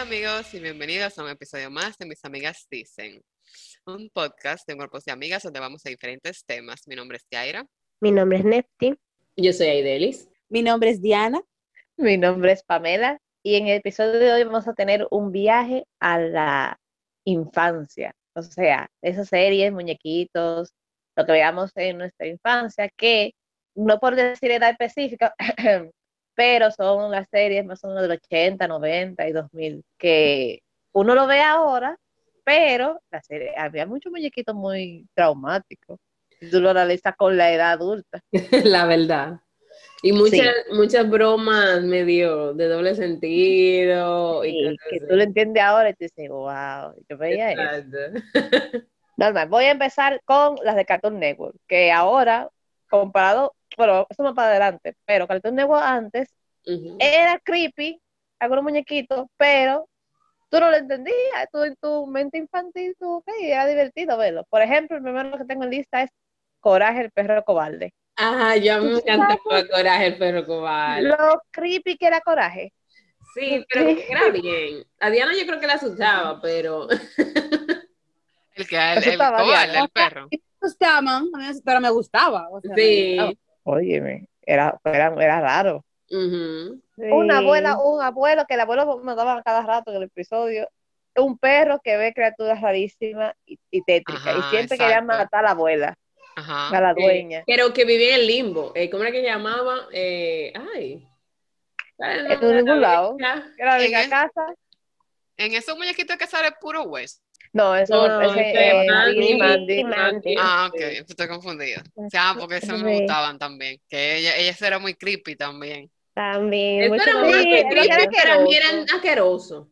Hola amigos y bienvenidos a un episodio más de Mis Amigas Dicen, un podcast de grupos de amigas donde vamos a diferentes temas. Mi nombre es Yaira. Mi nombre es Nefti. Yo soy Aidelis. Mi nombre es Diana. Mi nombre es Pamela. Y en el episodio de hoy vamos a tener un viaje a la infancia. O sea, esas series, muñequitos, lo que veamos en nuestra infancia, que no por decir edad específica, pero son las series más o menos del 80, 90 y 2000, que uno lo ve ahora, pero la serie, había muchos muñequitos muy traumáticos. Tú lo analizas con la edad adulta. la verdad. Y muchas, muchas bromas medio de doble sentido. Y que tú lo entiendes ahora y te dices, wow, yo veía eso. Normal, voy a empezar con las de Cartoon Network, que ahora, comparado, bueno, eso más para adelante, pero Cartoon Network antes era creepy, algunos muñequitos, pero tú no lo entendías, tú en tu mente infantil, tú, ok, era divertido verlo. Por ejemplo, el primero que tengo en lista es Coraje, el perro cobarde. Ajá, yo me encanta Coraje, el perro cobarde. Lo creepy que era Coraje. Sí, pero era bien. A Diana yo creo que la asustaba, pero... el que el, el cobarde, el perro. Me gustaban, pero me gustaba. O sea, sí. Óyeme, era, era, era raro. Una abuela, un abuelo que el abuelo mandaba cada rato en el episodio, un perro que ve criaturas rarísimas y, tétricas, y siempre quería matar a la abuela, a la dueña. pero que vivía en el limbo, eh, ¿cómo era que se llamaba? Eh, ay. En ningún lado. Era de la casa. En esos muñequitos que sale puro hueso. No, eso no, es eh, Mandy, Mandy, Ah, ok, estoy confundida. O sea, porque eso me gustaban también. Que ella, ellas eran muy creepy también. También. Eso era muy creepy, que eran, eran asquerosos.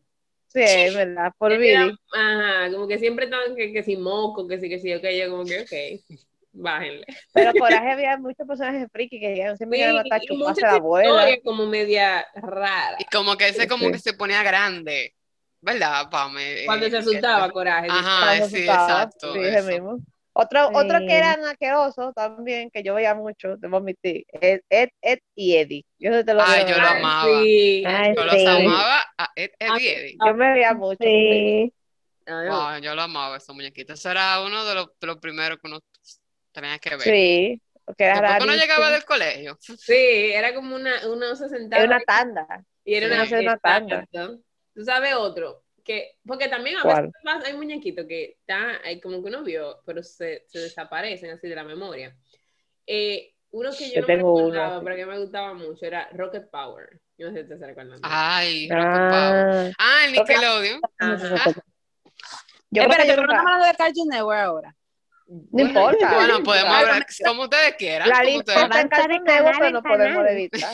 Sí, es verdad, por vida. Ajá, como que siempre estaban que, que sin moco, que sí, que sí, ok, yo como que, ok, bájenle. Pero Coraje había muchos personajes friki que llegaban siempre a matar chuparse a la abuela. como media rara. Y como que ese como que se ponía grande. ¿Verdad, Pame? Cuando se asustaba, Coraje. Ajá, sí, exacto. Sí, ese mismo. Otro, otro que eran asquerosos también, que yo veía mucho, debo admitir, es Ed, Ed y Eddie. Yo te lo Ay, yo lo amaba. Sí. yo los amaba a Ed, Ed y Eddie. Yo me veía mucho. Sí. Wow, yo lo amaba, esos muñequitos. Eso era uno de los, de los primeros que uno tenía que ver. Sí. Porque era Después uno llegaba del colegio. Sí, era como una, uno se sentaba. Era una tanda. Y era una, una tanda. Tú sabes otro, que, porque también a veces hay muñequitos que está, hay como que uno vio, pero se, se desaparecen así de la memoria. Eh, uno que yo, yo no tengo me recordaba, uno, pero que me gustaba mucho, era Rocket Power. Yo no sé si te recuerdan. Ay, Rocket Power. Ah, el Nickelodeon. Yo Espera, yo creo que hablando de Cartoon Network ahora. No importa. Bueno, podemos hablar como ustedes quieran. La lista está en Cartoon Network, pero no podemos evitar.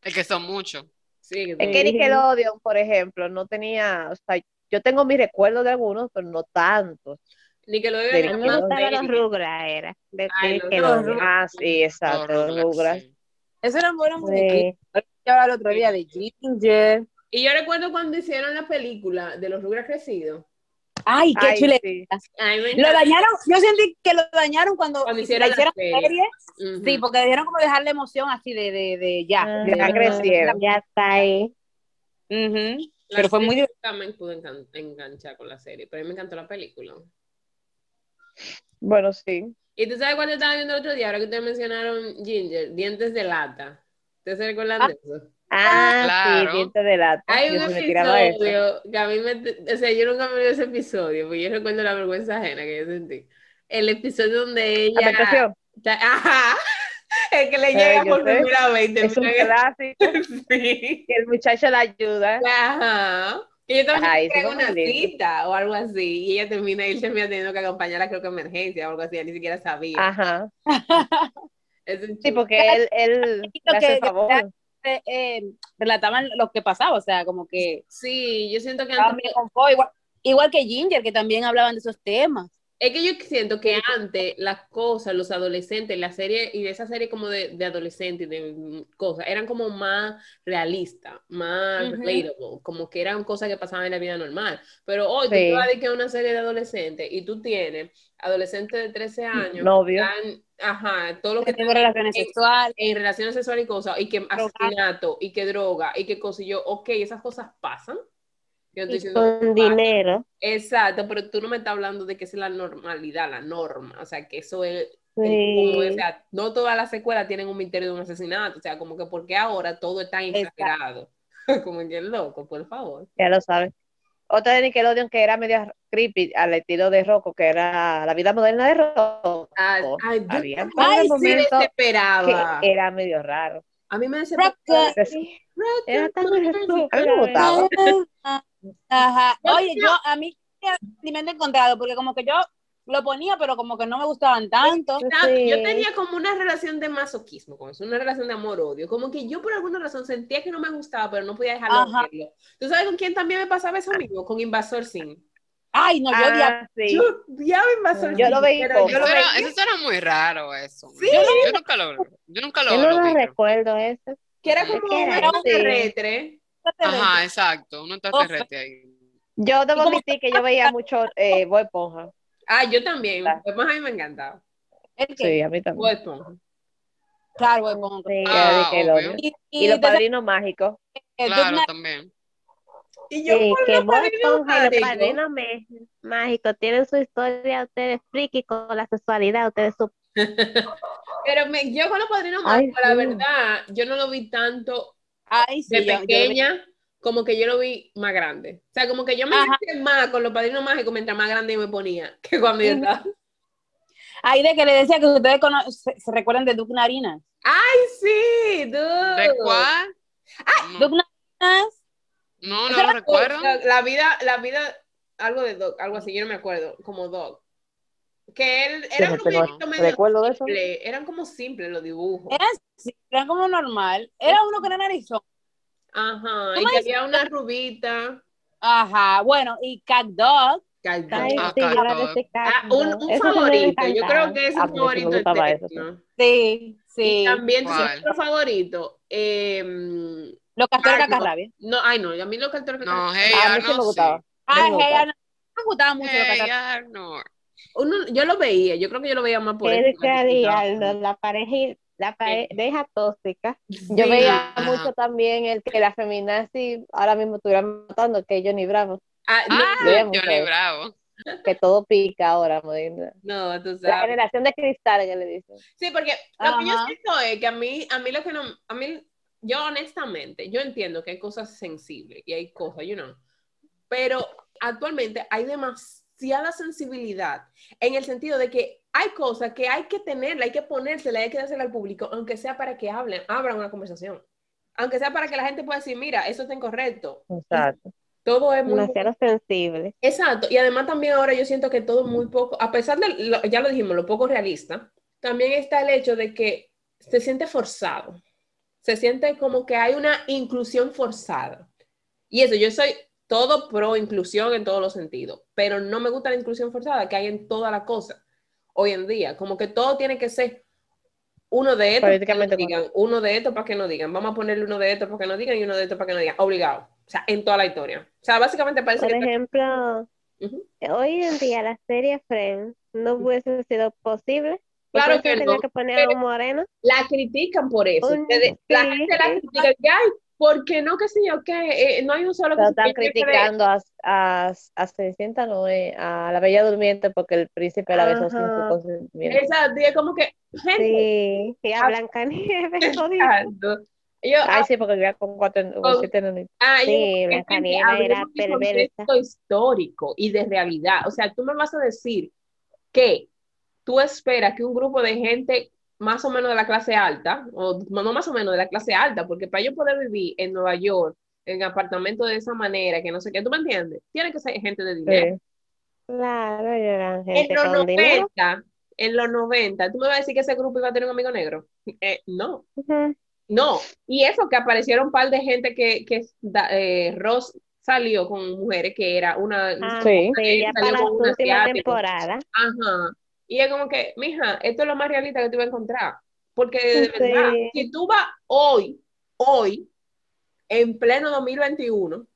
Es que son muchos. Sí, es que Nickelodeon, por ejemplo, no tenía, o sea, yo tengo mis recuerdos de algunos, pero no tantos. Nickelodeon De era más baby. los Rugrats, era. De Ay, Nickelodeon. Ah, sí, exacto, los Rugrats. sí. Eso eran buenos Sí. Yo hablaba el otro día de Ginger. Y yo recuerdo cuando hicieron la película de los Rugrats crecidos. Ay, qué Ay, chule. sí. Ay, me Lo dañaron, yo sentí que lo dañaron cuando, Cuando hicieron hicieron la la serie. Sí, porque debieron como dejarle emoción así de, de, de ya. Ah, ya crecieron. Ya está ahí. La Pero fue muy nunca me pude enganchar con la serie, pero a mí me encantó la película. Bueno, sí. Y tú sabes cuando estaba viendo el otro día, ahora que ustedes mencionaron Ginger, dientes de lata. ¿Ustedes se recuerdan de eso? Ah, Claro. sí, diente de lata. Hay un episodio que a mí me... O sea, yo nunca me vi ese episodio, porque yo recuerdo la vergüenza ajena que yo sentí. El episodio donde ella... Ajá. El que le Eh, llega por sé. primera vez. y Es un clásico Sí. que el muchacho la ayuda. Ajá. Que yo también Ay, una cita o algo así. Y ella termina, y él termina teniendo que acompañarla, creo que a emergencia o algo así. Ella ni siquiera sabía. Ajá. Es un Sí, porque él, él le hace que- el favor. Eh, eh, relataban lo que pasaba, o sea, como que Sí, yo siento que antes, igual, igual que Ginger, que también hablaban de esos temas. Es que yo siento que antes las cosas, los adolescentes, la serie y de esa serie como de, de adolescentes y de mm, cosas, eran como más realistas, más Ujú. relatable, como que eran cosas que pasaban en la vida normal. Pero hoy tú Sí. te vas a a una serie de adolescentes y tú tienes adolescentes de 13 años, Novio. que están- ajá, todo lo que Que tengo relaciones en- sexuales. en relaciones sexuales y cosas, y que asesinato, y que droga, y que yo, ok, esas cosas pasan. Yo estoy Y con dinero. Exacto, pero tú no me estás hablando de que es la normalidad, la norma, o sea, que eso es, Sí. como, o sea, no todas las secuelas tienen un misterio de un asesinato, o sea, como que porque ahora todo está exagerado, como que es loco, por favor. Ya lo sabes. Otra de Nickelodeon que era media creepy al estilo de Rocco, que era la vida moderna de Rocco. Ay, ay, Había Ay, sí, me momentos que desesperaba. era medio raro. A mí me desesperaba. Era tan. A mí me gustaba. Ajá. Oye, yo a mí sentimiento encontrado, porque como que yo lo ponía, pero como que no me gustaban tanto. Ah, Yo Sí. tenía como una relación de masoquismo con eso, una relación de amor-odio. Como que yo por alguna razón sentía que no me gustaba, pero no podía dejarlo de Ajá. ¿Tú sabes con quién también me pasaba eso mismo? Con Invasor Sim. Ay, no, yo odiaba. Ah, sí. Yo odiaba Invasor Yo Sim, lo veía pero yo Eso lo era, veía. eso era muy raro, eso. Sí. Yo, yo nunca lo, yo nunca lo, Yo no lo lo recuerdo eso. Que era Es como que era un. Ajá, exacto, un extraterrestre ahí. Yo debo ¿Y cómo- admitir que yo veía mucho eh, Bob Esponja. Ah, yo también. Pues más a mí me encantaba. Sí, a mí Bob también. Esponja. Claro, pongo. Sí, Ah. Y, Y los padrinos mágicos. eh, Claro, también. Y yo Sí, que los Bob padrinos Esponja y los padrinos mágicos tienen su historia, ustedes friki con la sexualidad, ustedes su... Pero me- yo con los padrinos Ay, mágicos, la sí. verdad, yo no lo vi tanto Ay, sí, de yo- yo- pequeña como que yo lo vi más grande. O sea, como que yo me hice más con los padrinos mágicos mientras más grande me ponía que cuando yo estaba. Ay, de que le decía que ustedes cono- se, se recuerdan de Duke Narinas. ¡Ay, sí! Dude. ¿De cuál? No, Duke Narinas. no, no lo recuerdo. La, la vida, la vida, algo de Dog, algo así, yo no me acuerdo, como Dog. Que él era no un tengo muñequito medio recuerdo de eso. simple, eran como simples los dibujos. Eran, sí, eran como normal. Era uno que era narizón. Ajá, ¿Tú y que había una rubita. Ajá, bueno, y Cat Dog. Ay, Ah, sí, Ah, un, un favorito, yo creo que es Ah, un favorito me gustaba de eso, sí. Sí, Y sí. también otro favorito. em, Los castores. Cacarrabia. no, ay no, a mí los cartones que No, hey, A mí sí me gustaba. sí. Ay, Me hey, no, me gustaba mucho los Hey, Cacarrabia. Arnold. Uno, yo lo veía, yo creo que yo lo veía más por eso. Arnold, la pareja, la pareja tóxica. Yo Sí. veía Ajá. mucho también el que la feminazi ahora mismo estuviera matando, que es Johnny Bravo, Ah, no, Ah, mucho Johnny. Bravo. que todo pica ahora, moderna. no, tú La generación de cristal que le dicen. Sí, porque lo que yo Ajá. siento es que a mí, a mí lo que no, a mí, yo honestamente, yo entiendo que hay cosas sensibles y hay cosas, you know, pero actualmente hay demasiada sensibilidad en el sentido de que hay cosas que hay que tenerla, hay que ponérsela, hay que dársela al público, aunque sea para que hablen, abran una conversación. Aunque sea para que la gente pueda decir, mira, eso está incorrecto. Exacto. Todo es muy... Demasiado sensible. Exacto, y además también ahora yo siento que todo muy poco, a pesar de, lo- ya lo dijimos, lo poco realista, también está el hecho de que se siente forzado, se siente como que hay una inclusión forzada. Y eso, yo soy todo pro inclusión en todos los sentidos, pero no me gusta la inclusión forzada que hay en toda la cosa hoy en día, como que todo tiene que ser uno de estos para que digan, uno de estos para que no digan, vamos a ponerle uno de estos para que no digan y uno de estos para que no digan, obligado, o sea, en toda la historia. O sea, básicamente parece Por que... ejemplo, Ujú. hoy en día la serie Friends no hubiese sido posible. Claro que no, que poner a un moreno. la critican por eso. Un- la sí, gente la critica, ay, ¿por qué no? Que sé yo, que eh, no hay un solo que Pero están tiene que creer". criticando a, a, a Cenicienta, no eh, a la Bella Durmiente porque el príncipe la besó sin su consentimiento. Exacto, y es como que, gente, Sí, y a Ah. Blancanieves, exacto. Yo, Ay, sí, porque vivía con cuatro, con siete nenitos. ah, sí, Blancanieves era perversa. contexto histórico y de realidad. O sea, tú me vas a decir que tú esperas que un grupo de gente más o menos de la clase alta, o no más o menos de la clase alta, porque para yo poder vivir en Nueva York, en apartamento de esa manera, que no sé qué, ¿tú me entiendes? Tiene que ser gente de dinero. Sí. Claro, eran En gente los con dinero. 90, en los 90, ¿tú me vas a decir que ese grupo iba a tener un amigo negro? Eh, no, no. Y eso que aparecieron un par de gente que, que eh, Ross salió con mujeres que era una Ah, Sí. sí, ya salió para la última temporada. Ajá. Y es como que, mija, esto es lo más realista que tú vas a encontrar. Porque de Sí. verdad, si tú vas hoy, hoy, en pleno 2021,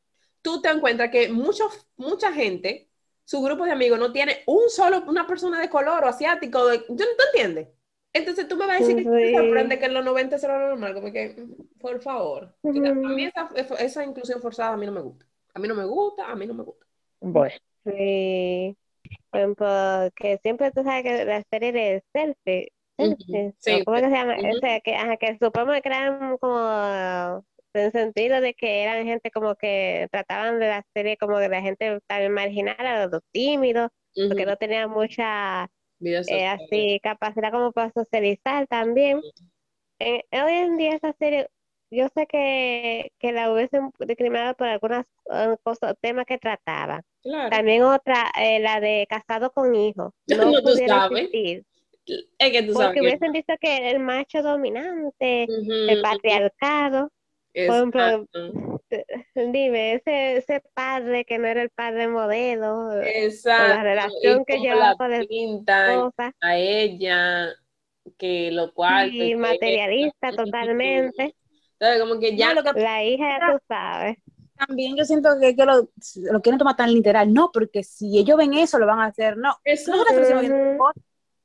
tú te encuentras que muchos, mucha gente, su grupo de amigos no tiene un solo, una persona de color o asiático. De, ¿tú, ¿tú entiendes? Entonces tú me vas a decir que te Sí. sorprende que en los 90 eso era lo normal, como que, por favor. O sea, a mí esa, esa inclusión forzada a mí no me gusta. A mí no me gusta, a mí no me gusta. Bueno, Sí. Por ejemplo, que siempre tú sabes que la serie de selfie, Ujú. selfie, Sí, ¿o ¿cómo que se llama? O sea, que, ajá, que supongo que eran como en sentido de que eran gente como que trataban de la serie como de la gente también marginada, los tímidos, porque no tenían mucha eh, así capacidad como para socializar también. Eh, hoy en día esa serie, yo sé que, que la hubiesen discriminado por algunas eh, cosas, temas que trataba. Claro. También otra, eh, la de casado con hijos, no No, tú sabes. existir, Es que tú sabes porque que- hubiesen visto que el macho dominante, el patriarcado, ejemplo, Exacto. dime, ese, ese padre que no era el padre modelo, Exacto. relación y que llevaba la con el a ella, que lo cual. y materialista totalmente, Entonces, como que ya. no, lo que la hija ya tú sabes. también yo siento que, que lo, lo quieren tomar tan literal. No, porque si ellos ven eso, lo van a hacer. No.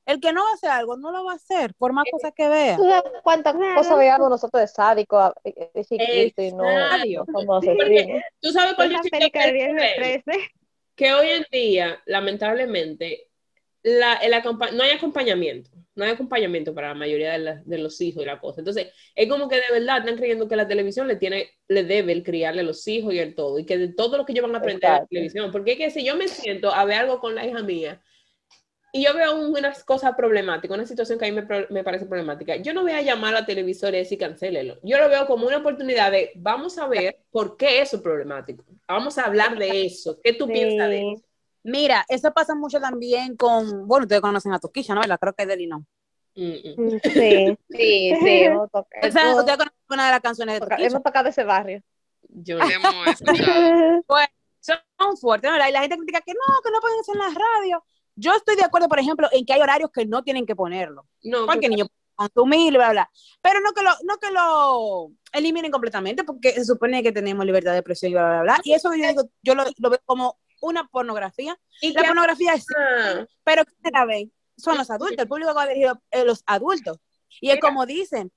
El que no hace algo, no lo va a hacer, por más cosas que vea. ¿Tú sabes cuántas Claro. cosas veíamos nosotros de sádico a- eh, de- chiquito y no, no? Porque tú sabes cuál que es el Viernes problema? 13. que hoy en día, lamentablemente, la, el acompa- no hay acompañamiento. No hay acompañamiento para la mayoría de, los hijos y la cosa. Entonces, es como que de verdad están creyendo que la televisión le tiene, le debe el criarle a los hijos y el todo, y que de todo lo que ellos van a aprender en la Exacto. televisión. Porque es que si yo me siento a ver algo con la hija mía y yo veo unas cosas problemáticas, una situación que a mí me, parece problemática, yo no voy a llamar a la televisora y decir cancélelo. Yo lo veo como una oportunidad de vamos a ver por qué eso es problemático. Vamos a hablar de eso. ¿Qué tú piensas de eso? Mira, eso pasa mucho también con, bueno, ustedes conocen a Toquilla, ¿no? ¿Verdad? Creo que es de no. Mm, mm. Sí. Sí, sí, O sea, ustedes conocen una de las canciones de Toquilla. hemos tocado ese barrio. Yo no. Hemos escuchado. Son fuertes, ¿verdad? Y la gente critica que no, que no pueden hacer en la radio. Yo estoy de acuerdo, por ejemplo, en que hay horarios que no tienen que ponerlo. No, Porque total. niños consumir, bla, bla. Pero no que lo, no que lo eliminen completamente, porque se supone que tenemos libertad de expresión y bla, bla, bla. Y eso yo digo, yo lo, lo veo como una pornografía. Y La pornografía es, ah, pero que la ven son los adultos, el público que va dirigido es los adultos. Y es como dicen,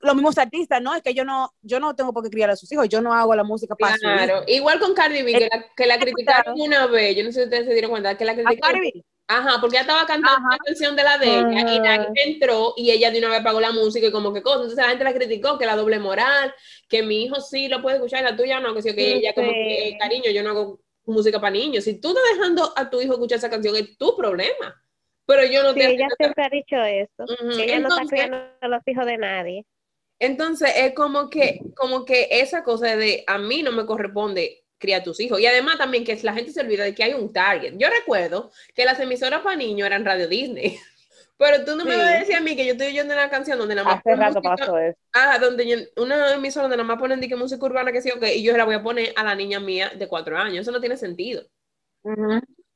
los mismos artistas, no, es que yo no, yo no tengo por qué criar a sus hijos, yo no hago la música para. Claro, igual con Cardi B, que la, que la criticaron una vez, yo no sé si ustedes se dieron cuenta, que la criticaron. Cardi B. Ajá, porque ella estaba cantando Ajá. una canción de la de ella y la Ajá. gente entró y ella de una vez apagó la música y como que cosa. Entonces la gente la criticó, que la doble moral, que mi hijo sí lo puede escuchar, la tuya no, que sí, que Sí, ella como que, eh, cariño, yo no hago música para niños. Si tú estás dejando a tu hijo escuchar esa canción, es tu problema. Pero yo no Sí, te ella siempre ha dicho eso, que ella no está criando a los hijos de nadie. Entonces es como que, como que esa cosa de a mí no me corresponde criar tus hijos. Y además también que la gente se olvida de que hay un target. Yo recuerdo que las emisoras para niños eran Radio Disney. Pero tú no me vas a decir a mí que yo estoy oyendo una canción donde nada más Hace rato música- pasó eso. Ah, donde yo- una emisora donde nada más ponen de que música urbana que sí o que y yo se la voy a poner a la niña mía de cuatro años. Eso no tiene sentido.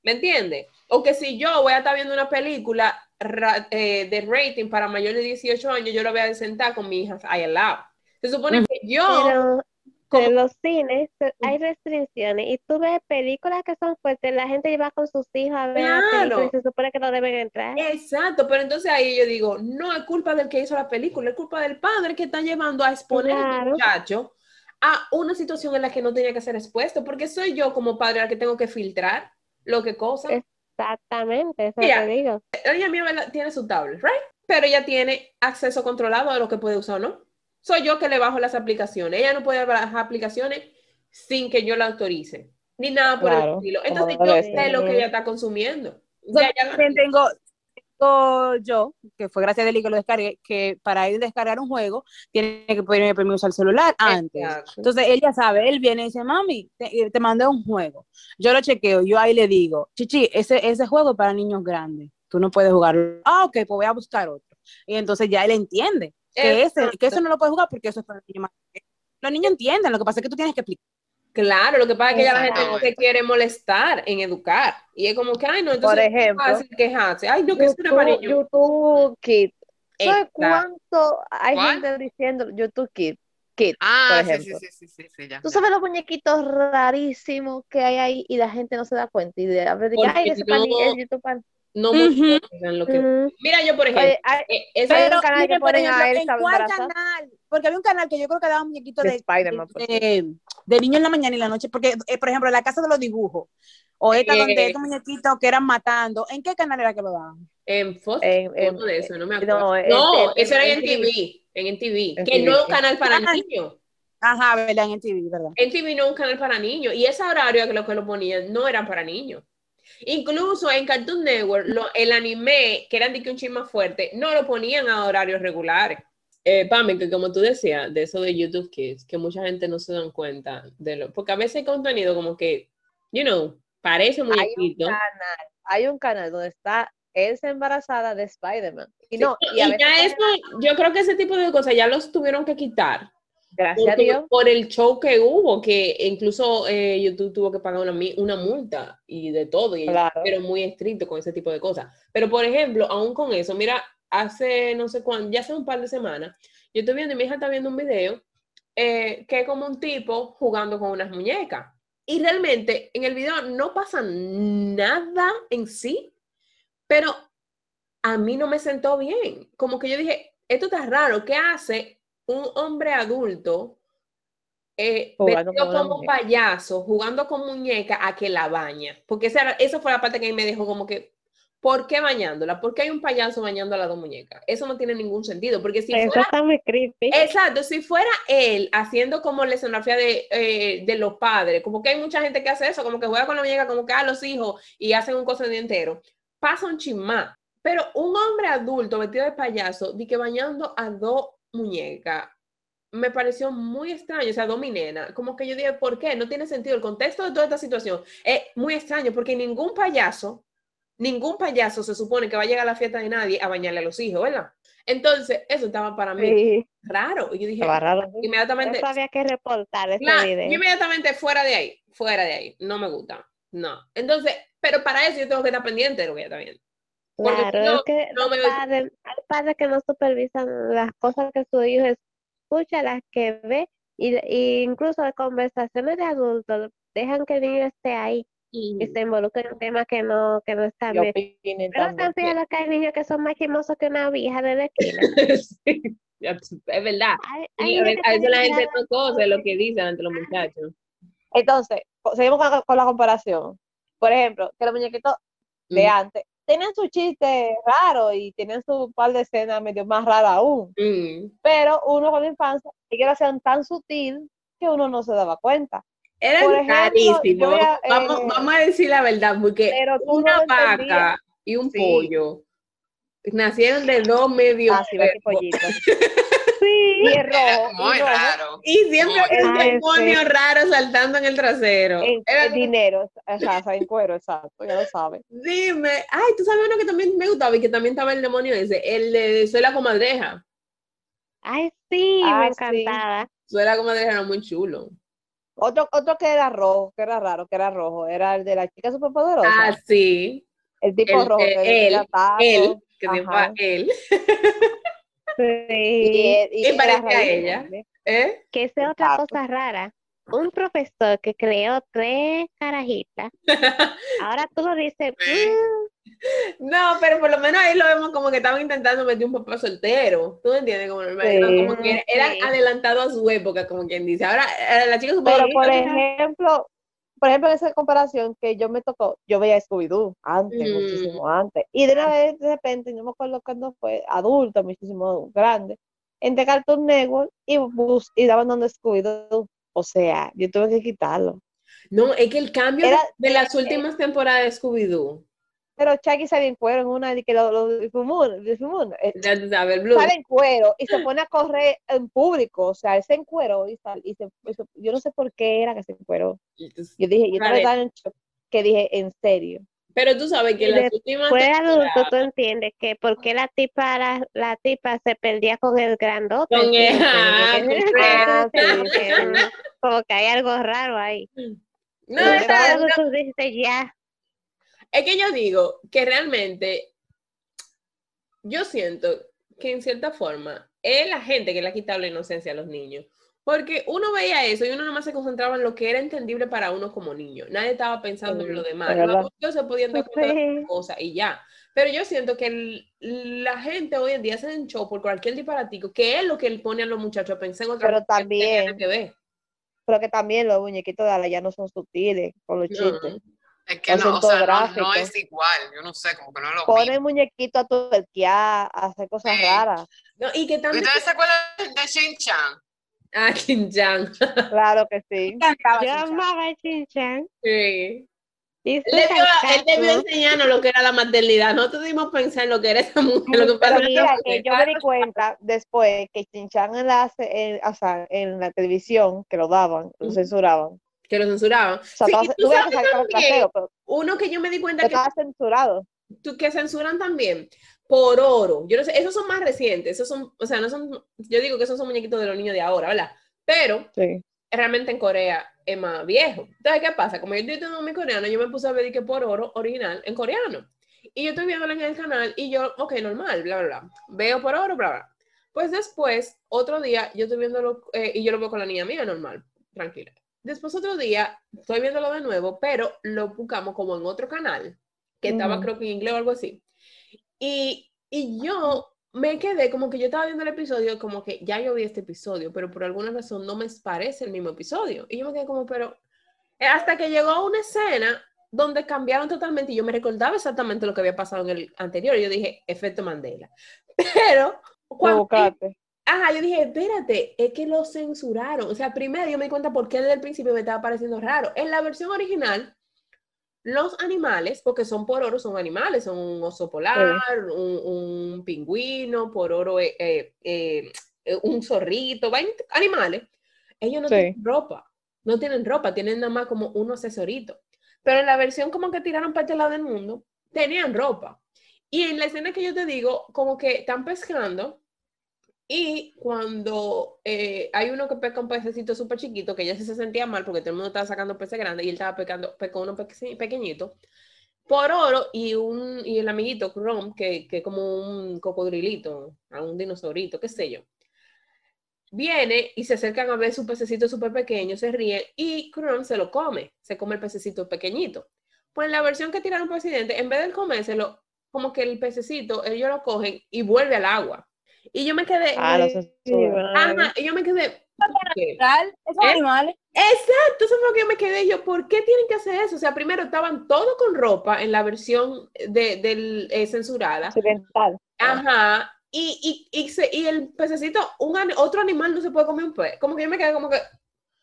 ¿Me entiendes? O que si yo voy a estar viendo una película ra- eh, de rating para mayores de 18 años, yo la voy a sentar con mi hija ahí al lado. Se supone que yo... Pero en los cines hay restricciones y tú ves películas que son fuertes, la gente lleva con sus hijos a ver la Claro. y se supone que no deben entrar. Exacto, pero entonces ahí yo digo, no es culpa del que hizo la película, es culpa del padre que está llevando a exponer al Claro. muchacho a una situación en la que no tenía que ser expuesto, porque soy yo como padre la que tengo que filtrar lo que cosa. Exactamente, eso Mira. te digo. Ella mía ¿verdad? tiene su tablet, right? Pero ella tiene acceso controlado a lo que puede usar no. Soy yo que le bajo las aplicaciones. Ella no puede bajar aplicaciones sin que yo la autorice, ni nada por el Claro, estilo. como Entonces yo sé lo que ella está consumiendo. Yo Ya, ya- también tengo, tengo yo, que fue gracias a Deli que lo descargué, que para ir a descargar un juego tiene que pedirme permiso al celular antes. Exacto. Entonces él ya sabe, él viene y dice, mami, te, te mandé un juego. Yo lo chequeo, yo ahí le digo, chichi, ese, ese juego es para niños grandes, tú no puedes jugarlo. Ah, ok, pues voy a buscar otro. Y entonces ya él entiende que, ese, que eso no lo puedes jugar porque eso es para niños más. Los niños entienden, lo que pasa es que tú tienes que explicar. Claro, lo que pasa es que ya la gente no se quiere molestar en educar. Y es como que, ay, no, entonces Por es ejemplo, fácil quejarse. Ay, no, que es una para YouTube, niños. YouTube Kids. ¿Sabes cuánto hay ¿Cuál? gente diciendo YouTube Kids? Kids, Ah, por sí, sí, ejemplo. sí, sí, sí, sí, ya. Tú ya. sabes los muñequitos rarísimos que hay ahí y la gente no se da cuenta y de de Porque ay, ese pan es YouTube pan. No Ujú. muestran lo que... Mira, yo, por ejemplo, Oye, eh, un Pero, canal que a ejemplo, Elsa ¿en cuál canal? Porque había un canal que yo creo que daba muñequitos De de, Spider-Man, de, de niños en la mañana y en la noche, porque, eh, por ejemplo, la casa de los dibujos, o esta Eh. donde estos muñequitos que eran matando, ¿en qué canal era que lo daban? en Fox, En- de eso, no me acuerdo. no, eso era en en TV, en En que TV, no es un canal para niños. Ajá, ¿verdad? En TV, ¿verdad? En TV no es un canal para niños. Y ese horario que lo que lo ponían no eran para niños. Incluso en Cartoon Network, lo- el anime, que eran de que un chisme más fuerte, no lo ponían a horarios regulares. Eh, Pame, que como tú decías, de eso de YouTube Kids, que mucha gente no se dan cuenta de lo, porque a veces hay contenido como que, you know, parece Hay un canal, hay un canal donde está Elsa embarazada de Spider-Man. Y Sí, no, y y a veces ya eso, yo creo que ese tipo de cosas ya los tuvieron que quitar. Gracias a Porque Dios, por el show que hubo, que incluso eh, YouTube tuvo que pagar una, una multa y de todo, y ellos Claro. fueron muy estrictos con ese tipo de cosas. Pero, por ejemplo, aún con eso, mira, hace no sé cuándo, ya hace un par de semanas, yo estoy viendo, y mi hija está viendo un video eh, que es como un tipo jugando con unas muñecas. Y realmente en el video no pasa nada en sí, pero a mí no me sentó bien. Como que yo dije, esto está raro, ¿qué hace un hombre adulto eh, vestido como payaso, jugando con muñeca a que la baña? Porque esa, fue la parte que a mí me dejó como que, ¿por qué bañándola? ¿Por qué hay un payaso bañando a las dos muñecas? Eso no tiene ningún sentido, porque si eso fuera está muy creepy. Exacto, si fuera él haciendo como la escenografía de, eh, de los padres, como que hay mucha gente que hace eso, como que juega con la muñeca, como que a los hijos y hacen un cosa de día entero, pasa un chismá. Pero un hombre adulto vestido de payaso, di que bañando a dos muñecas, me pareció muy extraño, o sea, dos mi nena, como que yo dije, ¿por qué? No tiene sentido. El contexto de toda esta situación es muy extraño, porque ningún payaso, ningún payaso se supone que va a llegar a la fiesta de nadie a bañarle a los hijos, ¿verdad? Entonces, eso estaba para mí Sí, raro. Y yo dije, raro. inmediatamente, Eso había que reportar ese Claro, video. yo inmediatamente fuera de ahí, fuera de ahí, no me gusta, no. Entonces, pero para eso yo tengo que estar pendiente de lo que ella está viendo. Porque Claro, no- es que no me- padres, hay padres que no supervisan las cosas que sus hijos escuchan, las que ve, y, y incluso de conversaciones de adultos, dejan que el niño esté ahí y se involucre en temas que no, que no están bien. Pero también. lo que hay niños que son más chismosos que una vieja de la esquina. Sí, es verdad. A veces- a la gente no conoce lo que dicen ante los muchachos. Entonces, seguimos con la, con la comparación. Por ejemplo, que los muñequitos de Mm. antes tenían su chiste raro y tenían su par de escenas medio más raras aún. Mm. Pero uno con la infancia, ellos lo hacían tan sutil que uno no se daba cuenta. Eran Por ejemplo, rarísimos. yo voy a, vamos, eh, vamos a decir la verdad, porque una no lo entendías. vaca y un Sí. pollo nacieron de dos medios Ah, sí, Sí, y es rojo. Muy y rojo. raro. Y siempre un demonio raro saltando en el trasero. En, Era en dinero, o sea, o sea, en cuero, exacto, ya lo sabes. Dime, ay, tú sabes uno que también me gustaba y que también estaba el demonio ese, el de Soy la comadreja. Ay, sí, Ah, me sí. encantaba. Soy la comadreja era muy chulo. Otro, otro que era rojo, que era raro, que era rojo, era el de la chica superpoderosa. Ah, sí, el tipo el rojo de que él, él, que se él. sí, y, y Y era parecía rarísimo ella. ¿Eh? Que esa es otra cosa rara. Un profesor que creó tres carajitas, ahora tú lo dices, Sí. "Mm, No, pero por lo menos ahí lo vemos como que estaban intentando meter un papá soltero. ¿Tú me entiendes? Como, eran, como que Sí. eran adelantados a su época, como quien dice. Ahora, eh, la chica Pero por ejemplo, por ejemplo, en esa comparación que yo me tocó, yo veía Scooby-Doo antes, Mm. muchísimo antes. Y de una vez, de repente, no me acuerdo cuándo fue, adulto, muchísimo grande, entre Cartoon Network y, bus y daban donde Scooby-Doo. O sea, yo tuve que quitarlo. No, es que el cambio de- Era- de, las eh, últimas temporadas de Scooby-Oo, Pero Chucky sale en cuero en una de que lo, lo difumó- difumó, eh, blue. sale en cuero y se pone a correr en público. O sea, él se encueró y, sal- y se, yo no sé por qué era que se encueró. Yo dije, yo estaba Vale. en shock que dije, en serio. Pero tú sabes que Y las últimas Fue adulto, tú entiendes que por qué la tipa, la, la tipa se perdía con el grandote. Con el- ah, Como que- sí, que, sí. como que hay algo raro ahí. No, está- luego tú dices ya. Es que yo digo que realmente yo siento que en cierta forma es la gente que le ha quitado la inocencia a los niños. Porque uno veía eso y uno nomás se concentraba en lo que era entendible para uno como niño. Nadie estaba pensando en lo demás. Los se podían dar cuenta de Sí. las cosas y ya. Pero yo siento que el- la gente hoy en día se show por cualquier disparatico, que es lo que le pone a los muchachos a pensar en otra Pero cosa que también- que ver. Pero que también los muñequitos de ahora ya no son sutiles con los No. chistes. Es que no, o sea, no, es igual, yo no sé, como que no lo Ponen mismo. muñequitos a tuerquear, a hacer cosas Sí. raras. No, y que también... ¿Ustedes se acuerdan de Shin-Chan? Ah, Kim-Jong. Claro que sí. Yo amaba a Chin-Chan. Sí. Él debió, él debió enseñarnos lo que era la maternidad. Nosotros debimos pensar en lo que era esa mujer. Lo que pasa mira, que yo me di cuenta después que Chinchan en la, en, o sea, en la televisión, que lo daban, lo censuraban. Que lo censuraban. O sea, Sí, tú tú que sabes trasero, pero Uno que yo me di cuenta que, estaba censurado. tú- que censuran también por oro. Yo no sé, esos son más recientes. Esos son, o sea, no son, yo digo que esos son muñequitos de los niños de ahora, ¿verdad? Pero Sí. realmente en Corea es más viejo. Entonces, ¿qué pasa? Como yo estoy estudiando mi coreano, yo me puse a ver que por oro original en coreano. Y yo estoy viéndolo en el canal y yo, ok, normal, bla, bla, bla. Veo por oro, bla, bla. Pues después, otro día, yo estoy viéndolo eh, y yo lo veo con la niña mía, normal, tranquila. Después otro día, estoy viéndolo de nuevo, pero lo buscamos como en otro canal, que estaba creo que en inglés o algo así. Y, y yo me quedé como que yo estaba viendo el episodio, como que ya yo vi este episodio, pero por alguna razón no me parece el mismo episodio. Y yo me quedé como, pero eh, hasta que llegó a una escena donde cambiaron totalmente y yo me recordaba exactamente lo que había pasado en el anterior. Y yo dije, efecto Mandela. Pero cuando. Ajá, yo dije, espérate, es que lo censuraron. O sea, primero yo me di cuenta por qué desde el principio me estaba pareciendo raro. En la versión original, los animales, porque son por oro, son animales, son un oso polar, un, un pingüino, por oro, eh, eh, eh, un zorrito, animales. Ellos no Sí. tienen ropa, no tienen ropa, tienen nada más como un accesorito. Pero en la versión como que tiraron para este lado del mundo, tenían ropa. Y en la escena que yo te digo, como que están pescando y cuando eh, hay uno que pesca un pececito súper chiquito, que sí se sentía mal porque todo el mundo estaba sacando peces grandes y él estaba pescando, pescó uno peque- pequeñito, por oro y, un, y el amiguito Chrome, que, es como un cocodrilito, un dinosaurito, qué sé yo. Viene y se acercan a ver su pececito súper pequeño, se ríe y Chrome se lo come, se come el pececito pequeñito. Pues en la versión que tiraron presidente, en vez de comérselo, como que el pececito, ellos lo cogen y vuelve al agua. Y yo me quedé, Ah, lo eh, censuraron. ajá, y yo me quedé. Real, esos ¿Eh? animales. Exacto, eso fue lo que yo me quedé yo, ¿por qué tienen que hacer eso? O sea, primero estaban todos con ropa en la versión de, del, eh, censurada, Occidental. ajá, y, y, y, se- y el pececito, un, otro animal no se puede comer un pez, como que yo me quedé como que...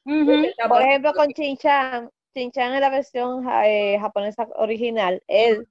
Ujú. Por ejemplo, con Chinchan, Chinchan en la versión eh, japonesa original, él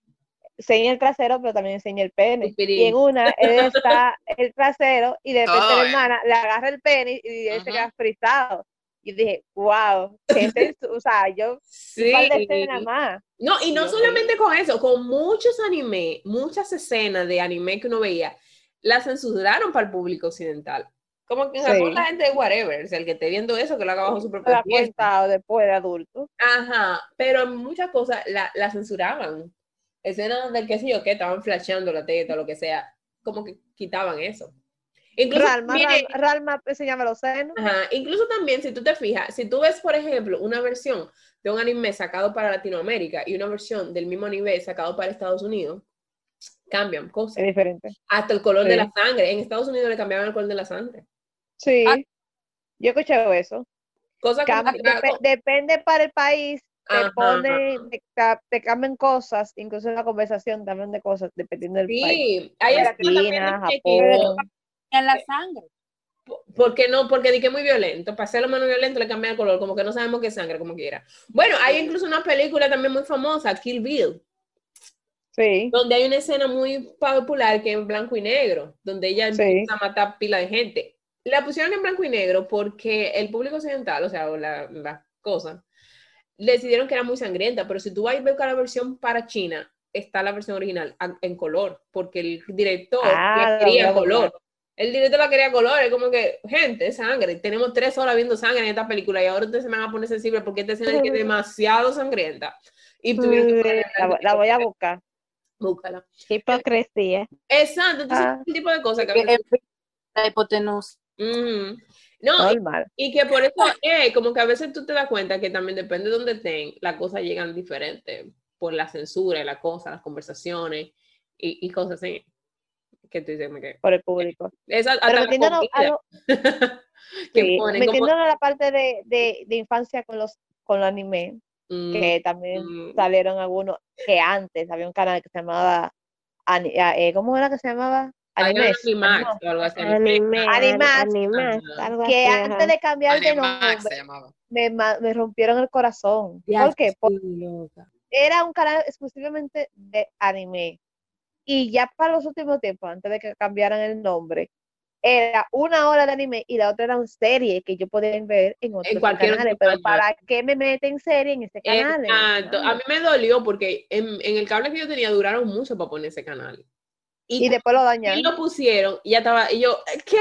enseña el trasero, pero también enseña el pene. Pipirín. Y en una, él está el trasero y de repente Todo la hermana le agarra el pene y él se queda frisado. Y dije, wow, qué sensu- o sea, yo, Sí. escenas más. No, y no solamente con eso, con muchos anime, muchas escenas de anime que uno veía, las censuraron para el público occidental. Como que en Sí. Japón la gente de whatever, o sea, el que esté viendo eso, que lo haga bajo su propia cuenta después de adulto. Ajá, pero en muchas cosas la, la censuraban. Escenas donde, qué sé yo, que estaban flasheando la teta o lo que sea, como que quitaban eso. Incluso Ralma, también- Ralma, Ralma enseñaba los senos. Ajá, Incluso también, si tú te fijas, si tú ves, por ejemplo, una versión de un anime sacado para Latinoamérica y una versión del mismo nivel sacado para Estados Unidos, cambian cosas. Es diferente. Hasta el color de la sangre. En Estados Unidos le cambiaban el color de la sangre. Sí. Ah. Yo he escuchado eso. Cosa que Cam- depe- depende para el país, te Ajá. ponen, te, te cambian cosas, incluso en la conversación también de cosas, dependiendo del país. Sí, hay China. En la sangre. ¿Por qué no? Porque di que es muy violento. Para hacerlo menos violento le cambian el color, como que no sabemos qué sangre, como quiera. Bueno, hay incluso una película también muy famosa, Kill Bill, Sí, donde hay una escena muy popular que es en blanco y negro, donde ella Sí. empieza a matar pila de gente. La pusieron en blanco y negro porque el público occidental, o sea, o la, la cosa, decidieron que era muy sangrienta, pero si tú vas a ver la versión para China, está la versión original a- en color, porque el director Ah, la quería color. El director la quería color, es como que, gente, es sangre. Tenemos tres horas viendo sangre en esta película y ahora ustedes se me van a poner sensibles porque esta escena es que es demasiado sangrienta. Y tuvieron que ponerla en La, la voy a buscar. Búscala. Hipocresía. Exacto, entonces Ah. ese tipo de cosas que a veces- La hipotenusa. Ujú. No, y- y que por eso es como que a veces tú te das cuenta que también depende de dónde estén, las cosas llegan diferentes por la censura y la cosa, las conversaciones y, y cosas así. Que tú dices, que. Por el público. Esa, Pero a lo- que sí, ponen como- a la parte de, de, de infancia con los con los anime, Mm, que también mm. salieron algunos que antes había un canal que se llamaba eh, ¿cómo era que se llamaba? Animax Animax. o algo así. Anime, Animax. Animax, Ajá. algo que así, antes ajá. de cambiar de Animax nombre me, me rompieron el corazón. Ya, ¿Por qué? Porque era un canal exclusivamente de anime. Y ya para los últimos tiempos, antes de que cambiaran el nombre, era una hora de anime y la otra era una serie que yo podía ver en otros cualquier otro canales. Pero canal. ¿para qué me meten serie en ese canal? Exacto. A mí me dolió porque en, en el cable que yo tenía duraron mucho para poner ese canal. Y después lo Y dañaron. lo pusieron y ya estaba, y yo, ¿qué?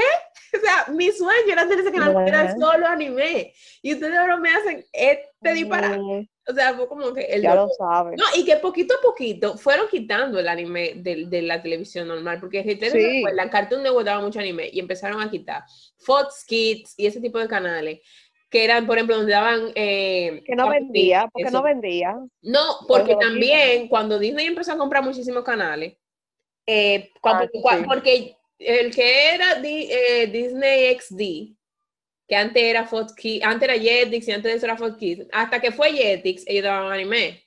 O sea, mi sueño era tener ese canal, porque era solo anime. Y ustedes ahora me hacen este disparate. O sea, fue como que el Ya lo dolor. sabes. No, y que poquito a poquito fueron quitando el anime de, de la televisión normal, porque Sí. recuerdan, Cartoon Network daba mucho anime y empezaron a quitar Fox Kids y ese tipo de canales, que eran, por ejemplo, donde daban... eh, Que no vendía, porque eso. no vendía. No, porque lo también cuando Disney empezó a comprar muchísimos canales, eh, cuando- Ah, sí, porque el que era eh, Disney XD, que antes era Fox Kids, antes era Jetix y antes de eso era Fox Kids, hasta que fue Jetix, ellos daban anime.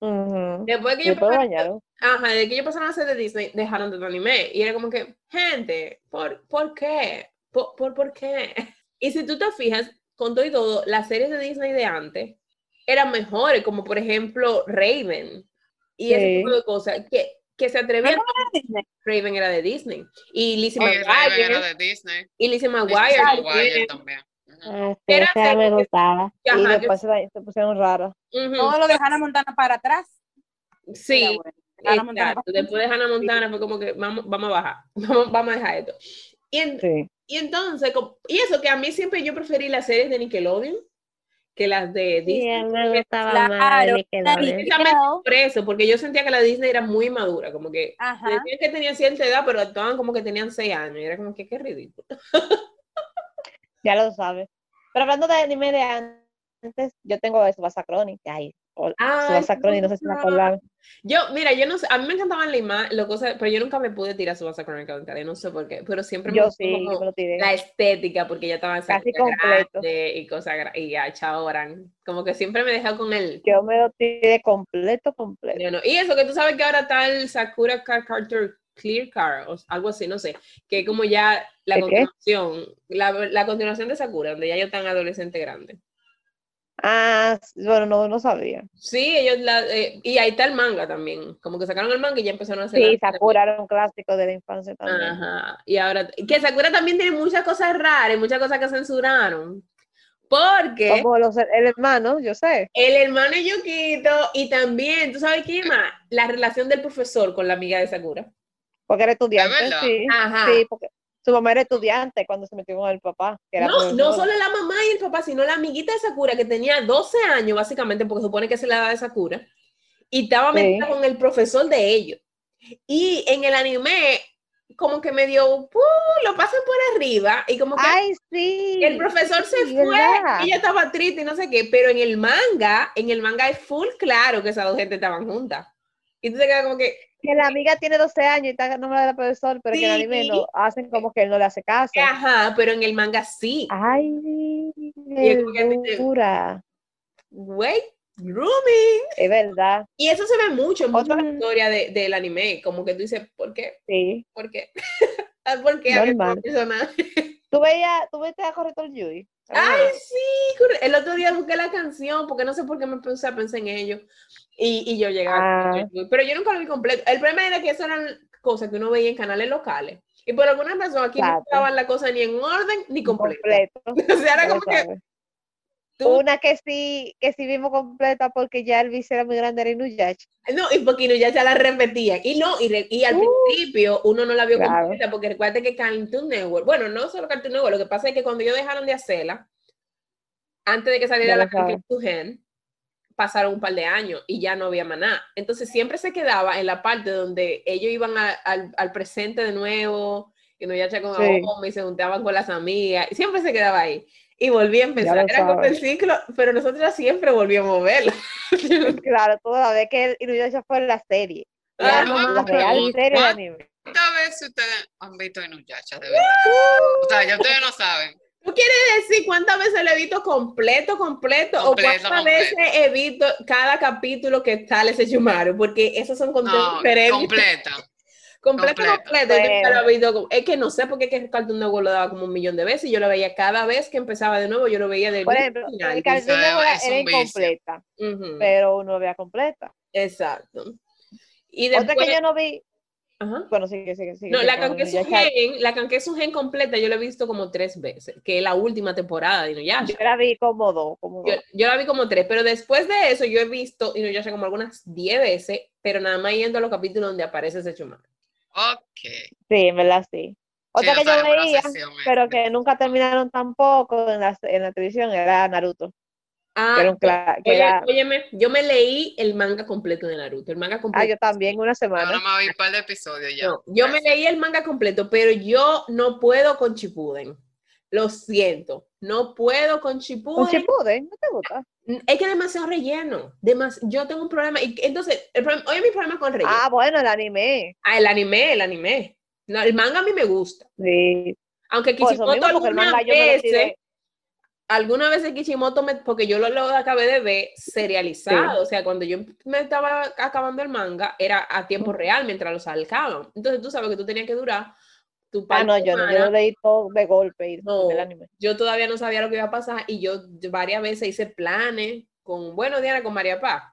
Ujú. Después que Y ellos después lo pasaron, ajá, de que ellos pasaron a ser de Disney, dejaron de anime. Y era como que, gente, ¿por, ¿por qué? ¿Por, por, por qué? Y si tú te fijas, con todo y todo, las series de Disney de antes eran mejores, como por ejemplo Raven y ese Sí. tipo de cosas, que, que se atrevían. Disney. Raven era de Disney. Y Lizzie Sí, Raven era McGuire. de Disney. Y Lizzie Lizzie McGuire. McGuire también. Ah, sí, Era esa me gustaba. Y Ajá, yo- después se, se pusieron raros. ujú, Todo lo de Hannah Montana para atrás. Sí, bueno. Montana exacto. para- Después de Hannah Montana fue como que vamos, vamos a bajar. Vamos, vamos a dejar esto. Y, en- Sí. y entonces, y eso que a mí siempre yo preferí las series de Nickelodeon que las de Sí, Disney. a mí me gustaba Claro, más. Precisamente por eso, porque yo sentía que la Disney era muy madura, como que Ajá. decían que tenían cierta edad, pero actuaban como que tenían seis años. Y era como que qué ridículo. Ya lo sabes. Pero hablando de anime de antes, yo tengo de Subasa Chronic. O- Ay, Tsubasa Chronic, no sé si me acordaron. Yo, mira, yo no sé, a mí me encantaban la imagen, lo cosa, pero yo nunca me pude tirar su base crónica no sé por qué, pero siempre me Yo gustó sí, como yo la estética, porque ya estaba Casi completo. y cosas, y a Chaoran, como que siempre me dejó con el, Yo me lo tiré completo, completo. bueno, y eso que tú sabes que ahora está el Sakura Card Captor Clear Car, o algo así, no sé, que como ya la continuación, la, la continuación de Sakura, donde ya ellos están adolescente grande. Ah, bueno, no, no sabía. Sí, ellos la, eh, y ahí está el manga también, como que sacaron el manga y ya empezaron a hacer Sí, Sakura era un clásico de la infancia también. Ajá. Y ahora, que Sakura también tiene muchas cosas raras, y muchas cosas que censuraron. Porque Como los, el hermano, yo sé. el hermano de Yukito y también, ¿tú sabes qué más? La relación del profesor con la amiga de Sakura. Porque era estudiante, sí. Ajá. Sí, porque su mamá era estudiante cuando se metió con el papá. Que era No, no solo la mamá y el papá, sino la amiguita de Sakura que tenía 12 años, básicamente, porque supone que es la edad de Sakura, y estaba Sí. metida con el profesor de ellos. Y en el anime, como que medio, ¡pum! lo pasan por arriba, y como que Ay, sí. El profesor se sí, fue, ¿verdad? ella estaba triste y no sé qué, pero en el manga, en el manga es full claro que esas dos gente estaban juntas. Y tú te quedas como que, Que la amiga tiene 12 años y está nombrada del profesor, pero que en el anime no, hacen como que él no le hace caso. ajá, pero en el manga sí. Ay, verdura. Wait, grooming. Es verdad, Y eso se ve mucho, en la Otra- historia de- del anime, como que tú dices, ¿por qué? sí. ¿Por qué? ¿Por qué? Normal. ¿Tú veías, tú viste a Corrector Yui? Ay, sí, corre- el otro día busqué la canción, porque no sé por qué me puse a pensar en ello. Y, y yo llegaba. Ah. Pero yo nunca lo vi completo. El problema era que esas eran cosas que uno veía en canales locales. Y por alguna razón aquí no Exacto. estaban la cosa ni en orden ni completo. completo. O sea, era como que. Tú- Una que sí, que sí vimos completa porque ya el vice era muy grande, era Inuyasha. No, y porque ya se la repetían. Y no, y, re- y al principio uno no la vio Uh, claro. completa, porque recuerda que Cartoon Network, bueno, no solo Cartoon Network, lo que pasa es que cuando ellos dejaron de hacerla, antes de que saliera Ya la to Gen, pasaron un par de años y ya no había maná. Entonces siempre se quedaba en la parte donde ellos iban a- al, al presente de nuevo, ya con Sí. Aomi, y se juntaban con las amigas, y siempre se quedaba ahí. Y volvía a empezar. Era como el ciclo, pero nosotros siempre volvíamos a verla. Claro, toda vez que el Inuyasha fue la serie. Ah, no, la real serie de anime. ¿Cuántas veces ustedes han visto Inuyasha, de verdad? O sea, ya ustedes no saben. ¿Tú quieres decir cuántas veces lo he visto completo, completo? Completo, ¿O cuántas completo. veces he visto cada capítulo que sale ese Chumaru? Porque esos son contentos No, diferentes. completa. Completo, completo. Es que no sé por qué que Cartoon Network lo daba como un millón de veces. y Yo lo veía cada vez que empezaba de nuevo. Yo lo veía de Por ejemplo, el Cartoon Network es era incompleta, pero uno lo veía completa. Exacto. Y Otra después, que yo no vi, Ajá. bueno, sigue, sigue, sigue. No, la Inuyasha. Gen, la Kankesu Gen completa yo la he visto como tres veces, que es la última temporada de Inuyasha. Yo la vi como dos, como Yo, dos. yo la vi como tres, pero después de eso yo he visto Inuyasha como algunas diez veces, pero nada más yendo a los capítulos donde aparece ese Chumaru. Ok. Sí, en verdad sí. Otra Sí, que yo veía, pero que nunca terminaron tampoco en la, en la televisión, era Naruto. Ah, que era un cla- que oye, era- óyeme, yo me leí el manga completo de Naruto, el manga Ah, completo. yo también, una semana. no me vi un par de episodios ya. No, yo me leí el manga completo, pero yo no puedo con Shippuden. Lo siento, no puedo con Un Shippuden. Shippuden, ¿no te gusta? Es que demasiado relleno. Demas yo tengo un problema. Y entonces, el problema, oye, mi problema con relleno. Ah, bueno, el anime. Ah, el anime, el anime. No, el manga a mí me gusta. Sí. Aunque Kishimoto mismo, porque el alguna manga yo me lo vez, tiré. alguna vez Kishimoto, me, porque yo lo, lo acabé de ver serializado, o sea, cuando yo me estaba acabando el manga, era a tiempo real mientras lo sacaban. Entonces tú sabes que tú tenías que durar tu Ah, no, yo no, yo lo leí todo de golpe y No. el anime. Yo todavía no sabía lo que iba a pasar y yo varias veces hice planes con, bueno, Diana, con María Paz,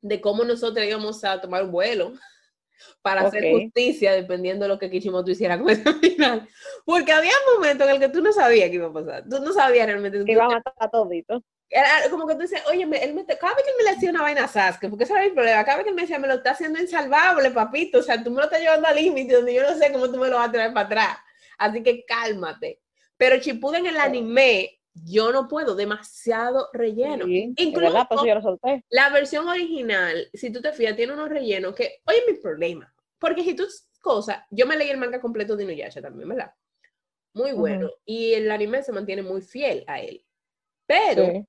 de cómo nosotros íbamos a tomar un vuelo para hacer justicia dependiendo de lo que Kishimoto hiciera con ese final. Porque había momentos en el que tú no sabías qué iba a pasar. Tú no sabías realmente. Que iba a matar todito. Era como que tú dices, oye, me- él me, cada vez que él me le hacía una vaina a Sasuke, porque ese era mi problema, cada vez que él me decía, me lo está haciendo insalvable, papito, o sea, tú me lo estás llevando al límite donde yo no sé cómo tú me lo vas a traer para atrás. Así que cálmate. Pero Shippuden en el anime, yo no puedo, demasiado relleno. Sí, Incluso verdad, por eso yo lo solté. la versión original, si tú te fijas, tiene unos rellenos que, oye, mi problema, porque si tú cosas, yo me leí el manga completo de Inuyasha también, ¿verdad? Muy bueno, y el anime se mantiene muy fiel a él. Pero, Sí.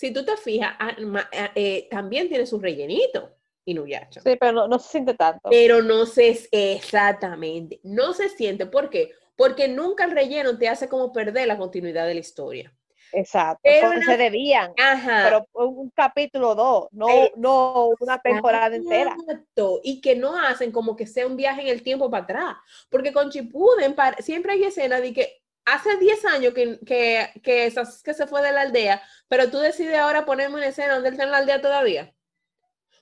Si tú te fijas, ah, ah, eh, también tiene su rellenito, Inuyasha. Sí, pero no, no se siente tanto. Pero no se, exactamente, no se siente, ¿por qué? Porque nunca el relleno te hace como perder la continuidad de la historia. Exacto. pero Porque se debían. Ajá. Pero un capítulo dos, no, Eh, no una temporada entera. Exacto, Y que no hacen como que sea un viaje en el tiempo para atrás. Porque con Chipuden siempre hay escenas de que hace 10 años que, que, que, esas, que se fue de la aldea, pero tú decides ahora ponerme una escena donde él está en la aldea todavía.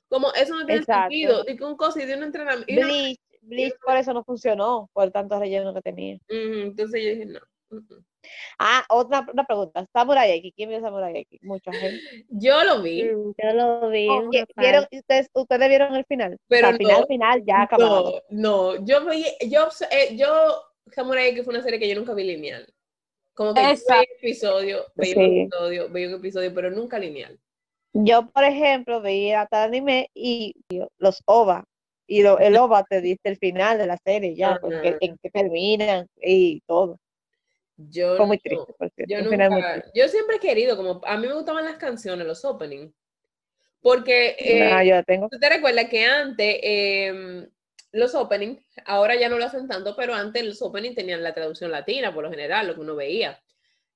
Como eso no tiene Exacto. sentido. De que un cosa y de un entrenamiento. y una- Bleach, Bleach por eso no funcionó, por tanto relleno que tenía. Entonces yo dije, no. mm, mm. Ah, otra una pregunta. Samurai X, ¿quién vio Samurai X? Mucha gente. Yo lo vi. Mm, Yo lo vi. Oh, una ¿vi- ¿Vieron, ustedes, ustedes vieron el final? Pero o sea, final, no, final, ya acabado. No, no, yo vi, yo, eh, yo, Samurai que fue una serie que yo nunca vi lineal. Como que veía un episodio, veía un Sí. episodio, veía un episodio, pero nunca lineal. Yo, por ejemplo, veía tal anime y los OVA. Y lo- el OVA te dice el final de la serie ya, Ajá. porque en que terminan y todo. Yo Fue muy no- triste, por cierto. Yo un final muy nunca, triste. yo siempre he querido, como a mí me gustaban las canciones, los openings, porque eh, Ah, yo tengo. tú te recuerdas que antes em, los openings, ahora ya no lo hacen tanto, pero antes los openings tenían la traducción latina, por lo general, lo que uno veía.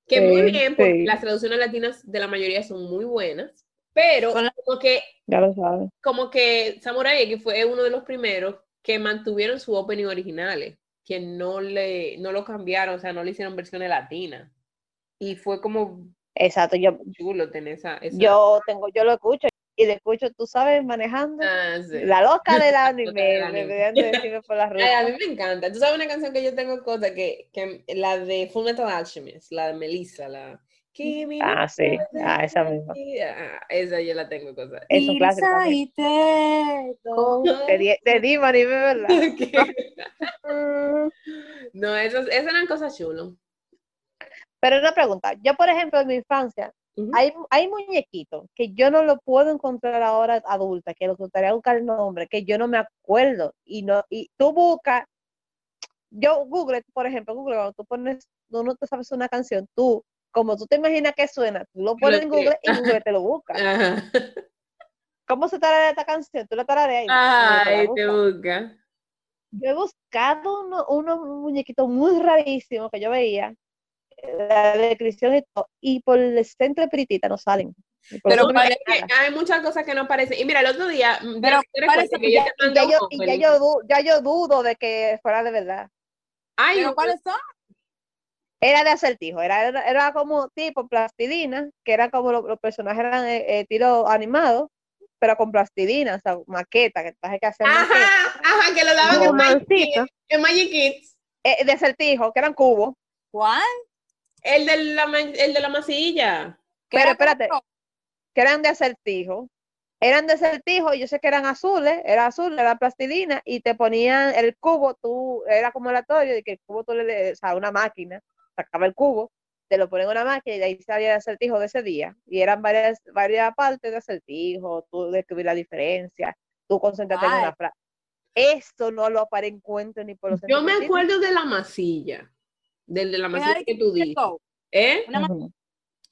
Que muy Sí, bien, porque sí. las traducciones latinas de la mayoría son muy buenas, pero como que, Ya lo sabes. como que Samurai X fue uno de los primeros que mantuvieron su opening originales, que no le, no lo cambiaron, o sea, no le hicieron versiones latinas. Y fue como Exacto, yo, chulo tener esa. esa- yo tengo, yo lo escucho y lo escucho, tú sabes, manejando. Ah, sí. La loca del anime, deberían de decirme por la Ay, a ruta. mí me encanta. Tú sabes una canción que yo tengo cosa que, que la de Full Metal Alchemist, la de Melissa, la Kimi Ah, sí. no Ah, esa misma. Ah, esa yo la tengo cosa. Es un clásico. Saiteto. De, Di- anime, ¿verdad? Mm. no, esas, esas eran cosas chulas. Pero una pregunta, yo por ejemplo en mi infancia, Hay, hay muñequitos que yo no lo puedo encontrar ahora adulta, que lo gustaría buscar el nombre, que yo no me acuerdo, y no, y tú buscas, yo Google, por ejemplo, Google, cuando tú pones, tú no te sabes una canción, tú, como tú te imaginas que suena, tú lo pones en Google y Google te lo busca. Ajá. ¿Cómo se tararea esta canción? Tú la tarareas y Google te la Ay, busca. te busca. Yo he buscado uno- unos muñequitos muy rarísimos que yo veía, la descripción y todo, y por el centro de Piritita no salen. Pero nada. hay muchas cosas que no aparecen. Y mira, el otro día, Pero parece que Y yo ya, te y mandé ya un yo, ya, yo, ya yo dudo de que fuera de verdad. Ay, ¿Pero cuáles son? Era de acertijo, era, era, era como tipo plastilina, que era como lo- los personajes eran eh, eh, tiro animados, pero con plastilina, o sea, maqueta, que traje que hacer maqueta. Ajá, ajá, que lo daban en Magic. Kids, en Magic Kids. Eh, de acertijo, que eran cubos. ¿Cuál? El de la, el de la masilla. ¿Qué Pero espérate. que eran de acertijo. Eran de acertijo, yo sé que eran azules, era azul, era plastilina, y te ponían el cubo, tú, era como aleatorio, de que el cubo tú le, o sea, una máquina, sacaba el cubo, te lo ponen en una máquina y de ahí salía el acertijo de ese día. Y eran varias, varias partes de acertijo, tú describir la diferencia, tú concentrarte en una frase. Esto no lo para encuentro ni por los Yo me acuerdo de la masilla. Del de la ¿Qué masilla hay que tú go? ¿Eh? Una.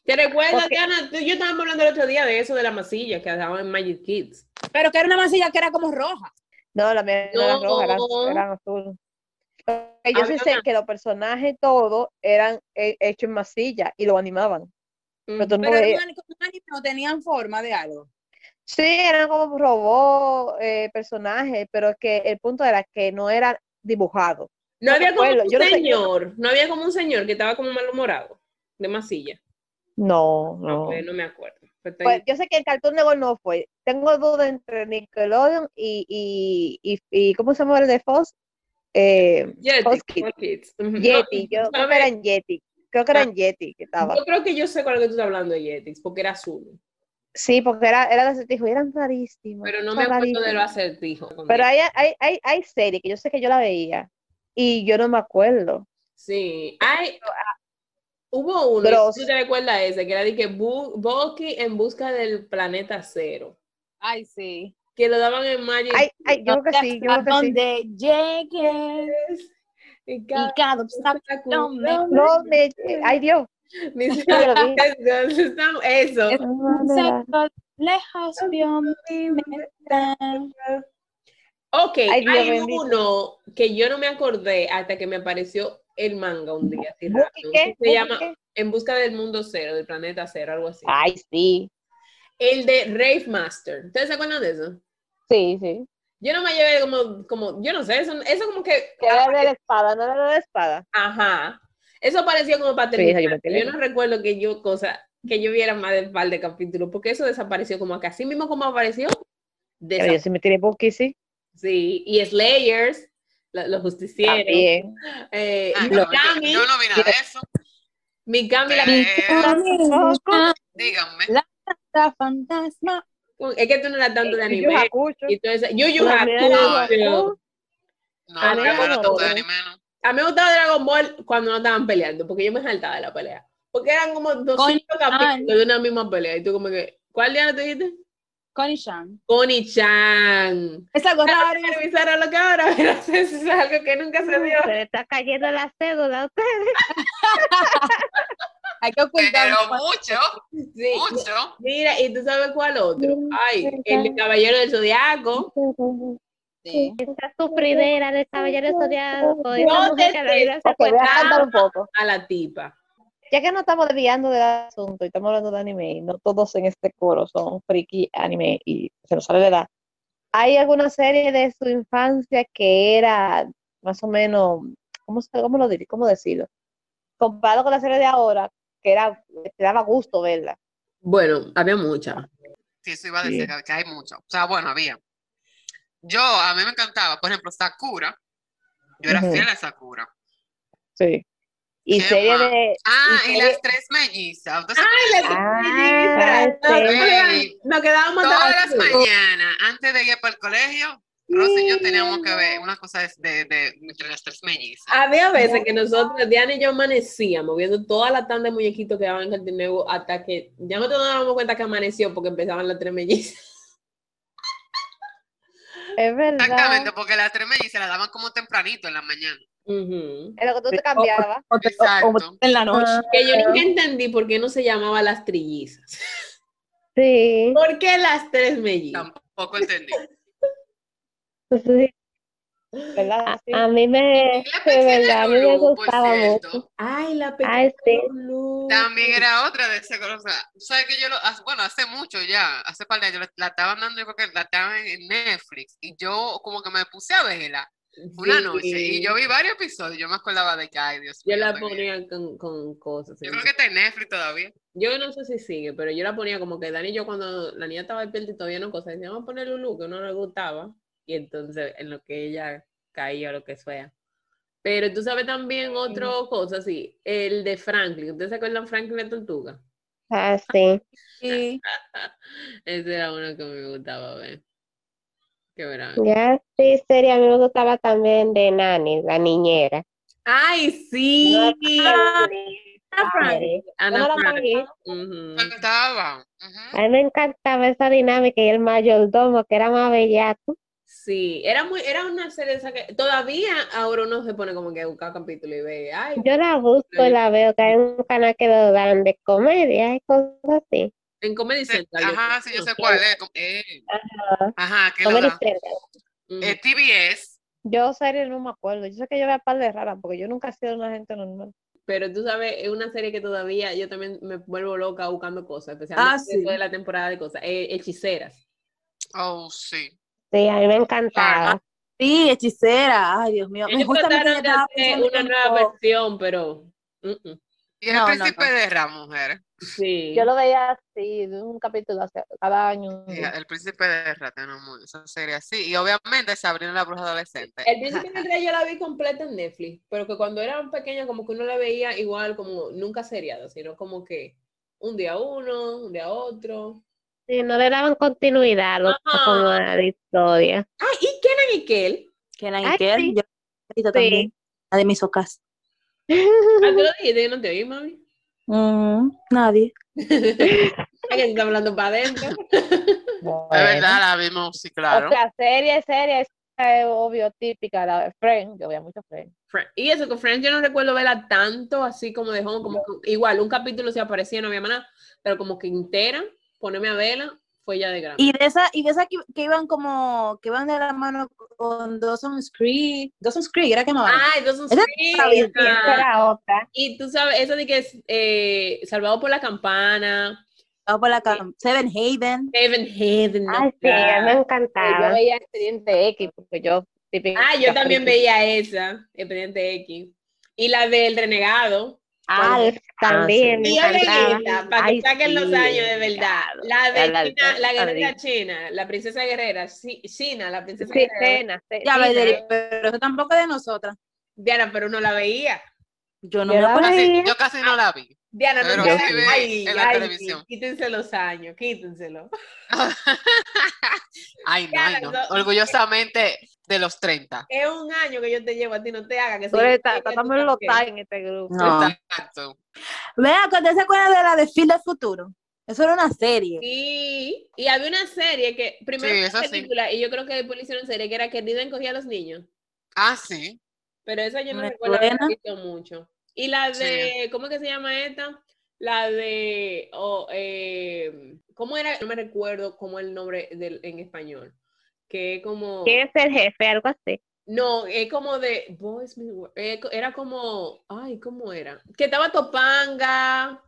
¿Te recuerdas, Porque- Diana? Tú- Yo estaba hablando el otro día de eso de la masilla que daban en Magic Kids. Pero que era una masilla que era como roja. No, la mía no eran rojas, eran, eran azul. Yo sí sé que los personajes todos eran eh, hechos en masilla y lo animaban. Pero Pero era anime, no tenían forma de algo. Sí, eran como robots, eh, personajes, pero es que el punto era que no eran dibujados. No había como un yo no sé- señor, no había como un señor que estaba como malhumorado de masilla. No, No, no. pues no me acuerdo. Estoy- Pues yo sé que el Cartoon Network no fue. Tengo duda entre Nickelodeon y, y, y, y ¿cómo se llama el de Fox? Eh, Yeti, Fox Kids. Fox Kids. Ujú. Yeti, No, yo creo que eran Yeti. Creo que eran Yeti que estaba. Yo creo que yo sé con lo que tú estás hablando de Yetix, porque era azul. Sí, porque era, era de acertijo eran rarísimos. Pero no me acuerdo de lo rarísimos. acertijo. con Pero Yeti. hay, hay, hay, hay series que yo sé que yo la veía y yo no me acuerdo. Sí. Hay, hubo uno, Bros. ¿tú te recuerdas ese? Que era de que Bu- Bucky en busca del planeta cero. Ay, sí. Que lo daban en Magic. Ay, ay, yo creo que sí, yo creo que sí. donde llegue y y cada cada obstáculo me- No, me, ay Dios. Eso. Lejos vio mi mente. Ok, Ay, Dios hay bendito. uno que yo no me acordé hasta que me apareció el manga un día. así ¿Buki random, qué? que Se ¿Buki llama qué? En busca del mundo cero, del planeta cero, algo así. Ay, sí. El de Rave Master. ¿Ustedes se acuerdan de eso? Sí, sí. Yo no me llevé como, como yo no sé, eso, eso como que, Que era de la espada, no era de la espada. ajá. Eso parecía como para Sí, terminar. yo no recuerdo que yo, cosa, que yo viera más de un par de capítulos, porque eso desapareció como acá. Así mismo como apareció, Pero yo sí me tiré sí. Sí, y Slayers, lo- los justicieros. También. Eh, Ah, no, Mikami, yo, yo no vi nada de eso. Mikami, la- díganme. La fantasma. es que tú no eras tanto de anime. Y todo eso. Yu Hakusho. No, Ah, yo no, no era no, tanto de no. anime, no. A mí me gustaba Dragon Ball cuando no estaban peleando, porque yo me saltaba de la pelea. Porque eran como 200 capítulos de una misma pelea. Y tú como que, ¿cuál día te dijiste? Connie Chan. Connie Chan. Es algo raro. Revisar a lo que ahora, pero eso es algo que nunca se vio. Se le está cayendo la cédula a ustedes. Hay que ocultar. Pero mucho, Sí. mucho. Mira, ¿y tú sabes cuál otro? Ay, el de Caballero del Zodiaco. Sí. Esa sufridera de Caballero Zodiaco. Esa No te que voy a cantar un poco. A la tipa. Ya que no estamos desviando del asunto y estamos hablando de anime, y no todos en este coro son friki anime y se nos sale de edad. ¿Hay alguna serie de su infancia que era más o menos, ¿cómo, cómo lo diré? ¿Cómo decirlo? Comparado con la serie de ahora, que era, te daba gusto verla. Bueno, había muchas. Sí, eso iba a decir que- que hay mucho. O sea, bueno, había. Yo, a mí me encantaba, por ejemplo, Sakura. Yo era fiel a Sakura. Sí. Y ¿Qué serie de... Ah, y y las tres mellizas. Entonces, Ah, sí. sí. Nos quedábamos todas las las mañanas, antes de ir para el colegio, Rosa y yo teníamos que ver una cosa de, de, de- entre las tres mellizas. Había veces que nosotros, Diana y yo amanecíamos viendo toda la tanda de muñequitos que daban en Cartoon Network hasta que ya no nos dábamos cuenta que amaneció porque empezaban las tres mellizas. Es verdad. Exactamente, porque las tres mellizas las daban como tempranito en la mañana. Ujú. Es lo que tú te cambiabas. O te- o- o Exacto. en la noche. Ah, Que yo nunca entendí por qué no se llamaba las trillizas. Sí. ¿Por qué las tres mellizas? Tampoco entendí. sí. ¿Verdad? A, Sí. a mí me, Y la de verdad, a mí me gustaba mucho. Ay, la pequeña Ay, sí. Lulú. También era otra de ese o sea, tú sabes que yo lo, hace- bueno, hace mucho ya, hace par de años, la, la estaban dando, yo creo que la estaban en Netflix, y yo como que me puse a verla una Sí. noche, y yo vi varios episodios, yo me acordaba de que, ay, Dios Yo mío, la está bien. ponía con, con cosas. Yo creo que está en Netflix todavía. Yo no sé si sigue, pero yo la ponía como que Dani y yo cuando la niña estaba despierta y todavía no cosas, decíamos poner Lulu, que no le gustaba, y entonces en lo que ella caía o lo que sea. Pero tú sabes también otra cosa, sí, el de Franklin. ¿Ustedes se acuerdan Franklin la tortuga? Ah, sí. Sí. Ese era uno que me gustaba ver. Qué verán. Ya sí, serie, a mí me gustaba también de Nani, la niñera. ¡Ay, sí! Ana. Cantaba. ujú. A mí me encantaba esa dinámica y el mayordomo, que era más bellaco. Sí, era muy, era una serie esa que todavía ahora uno se pone como que a buscar capítulo y ve, ay, Yo la busco y la veo, que hay un canal que lo dan de comedia y cosas así. En Comedy Central. Ajá, sí, yo sé cuál es. eh, Ajá, que lo Comedy da. Central. Ujú. Eh, TBS. Yo serie no me acuerdo. Yo sé que yo veo par de raras porque yo nunca he sido una gente normal. Pero tú sabes, es una serie que todavía yo también me vuelvo loca buscando cosas, especialmente Ah, sí. después de la temporada de cosas. eh, hechiceras. Oh, sí. Sí, a mí me encantaba. Sí, hechicera. Ay, Dios mío. Ellos trataron de hacer una nueva versión, pero mm, mm. Y el No, no, príncipe no. de Ra, mujer. Sí. Yo lo veía así, de un capítulo hace- cada año. Sí, el príncipe de Ra, tenemos esa serie así. Y obviamente Sabrina la bruja adolescente. El Príncipe del Rey yo la vi completa en Netflix, pero que cuando era pequeña como que uno la veía igual como nunca seriada, sino como que un día uno, un día otro. Sí, no le daban continuidad a, lo- Ajá. como a la historia. Ah, y Kenan y Kel. Que la Ay, Iker, sí. yo ahorita también. La de mis ocas. Ah, tú lo dijiste, yo no te oí, mami. Mm, nadie. Que tú estás hablando para adentro. Bueno. Es verdad, la vimos, sí, claro. O sea, serie, serie, es eh, obvio, típica, la de Friends. Yo veía mucho Friends. Y eso, que Friends yo no recuerdo verla tanto así como de home, como que igual, un capítulo se aparecía, no había más nada, pero como que entera, ponerme a verla, fue ya de grande. Y de esa, y de esa que, que iban como, que iban de la mano con Dawson's Creek, Dawson's Creek, era que llamaban. Ay, Dawson's Esa Creek. Esa era otra. Y tú sabes, eso de que es eh, Salvado por la Campana, Estaba por la cam- Seven Haven. Heaven Heaven. Ay, sí, a mí me Yo encantaba. veía Expediente X porque yo Ah, yo también veía esa, Expediente X. Y la del Renegado. Alf también me Y oye encantaba. esta, para que Ay, saquen los sí, años de verdad. La de La- la- China, la la- guerrera la- china, la princesa guerrera, sí, China, la princesa Sí, guerrera. cena, Ya, Valeria, pero eso tampoco es de nosotras. Diana, pero uno la veía. Yo no Yo me la acuerdo. Casi- veía. yo casi no la vi. Diana, no ve ay, en la ay, televisión. Quítense los años, quítenselo. Ay, no, ay, no. No. Orgullosamente de los 30. Es un año que yo te llevo a ti, no te hagas que Tú eres- Estamos en los en este grupo. No. Exacto. Vea, ¿usted se acuerda de la de Phil del Futuro? Eso era una serie. Sí, y había una serie que primero Sí, película y yo creo que después le hicieron serie que era que Diden cogía a los niños, Ah, sí. pero esa yo no Me recuerdo mucho. Y la Sí. de, ¿cómo que se llama esta? La de, oh, eh, ¿cómo era? No me recuerdo cómo es el nombre del, en español. Que es como, ¿Quién es el jefe? Algo así. no, es como de, Boys eh, era como, ay, ¿cómo era? Que estaba Topanga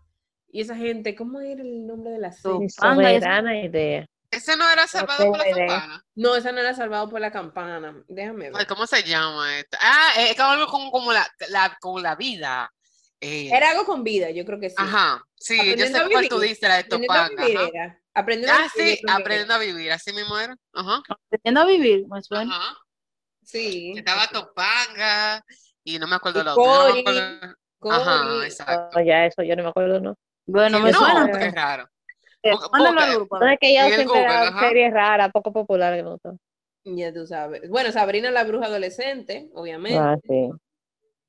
y esa gente, ¿cómo era el nombre de la serie? Topanga. Soberana idea. Ese no era Salvado por la idea. Campana. No, esa no era Salvado por la Campana. Déjame ver. Ay, ¿cómo se llama esta? Ah, es como algo como, como la, la, con la vida. Eh, Era algo con vida, yo creo que sí. Ajá, sí, yo sé a cuál tú vivir. dices, la de Aprendiendo a Topanga. vivir. Aprendiendo a Ah, vivir, yo sí, aprendiendo a vivir, así mismo era. Ajá, Aprendiendo a vivir, me suena. ajá. Sí. Estaba Topanga y no me acuerdo Y la otra. no Ajá, exacto. No, ya eso, yo no me acuerdo, ¿no. Bueno, me no, suena. qué raro. Mándalo al grupo. No es que yo siempre Google, era raras, poco gustan. Ya tú sabes. Bueno, Sabrina la bruja adolescente, obviamente. Ah, sí.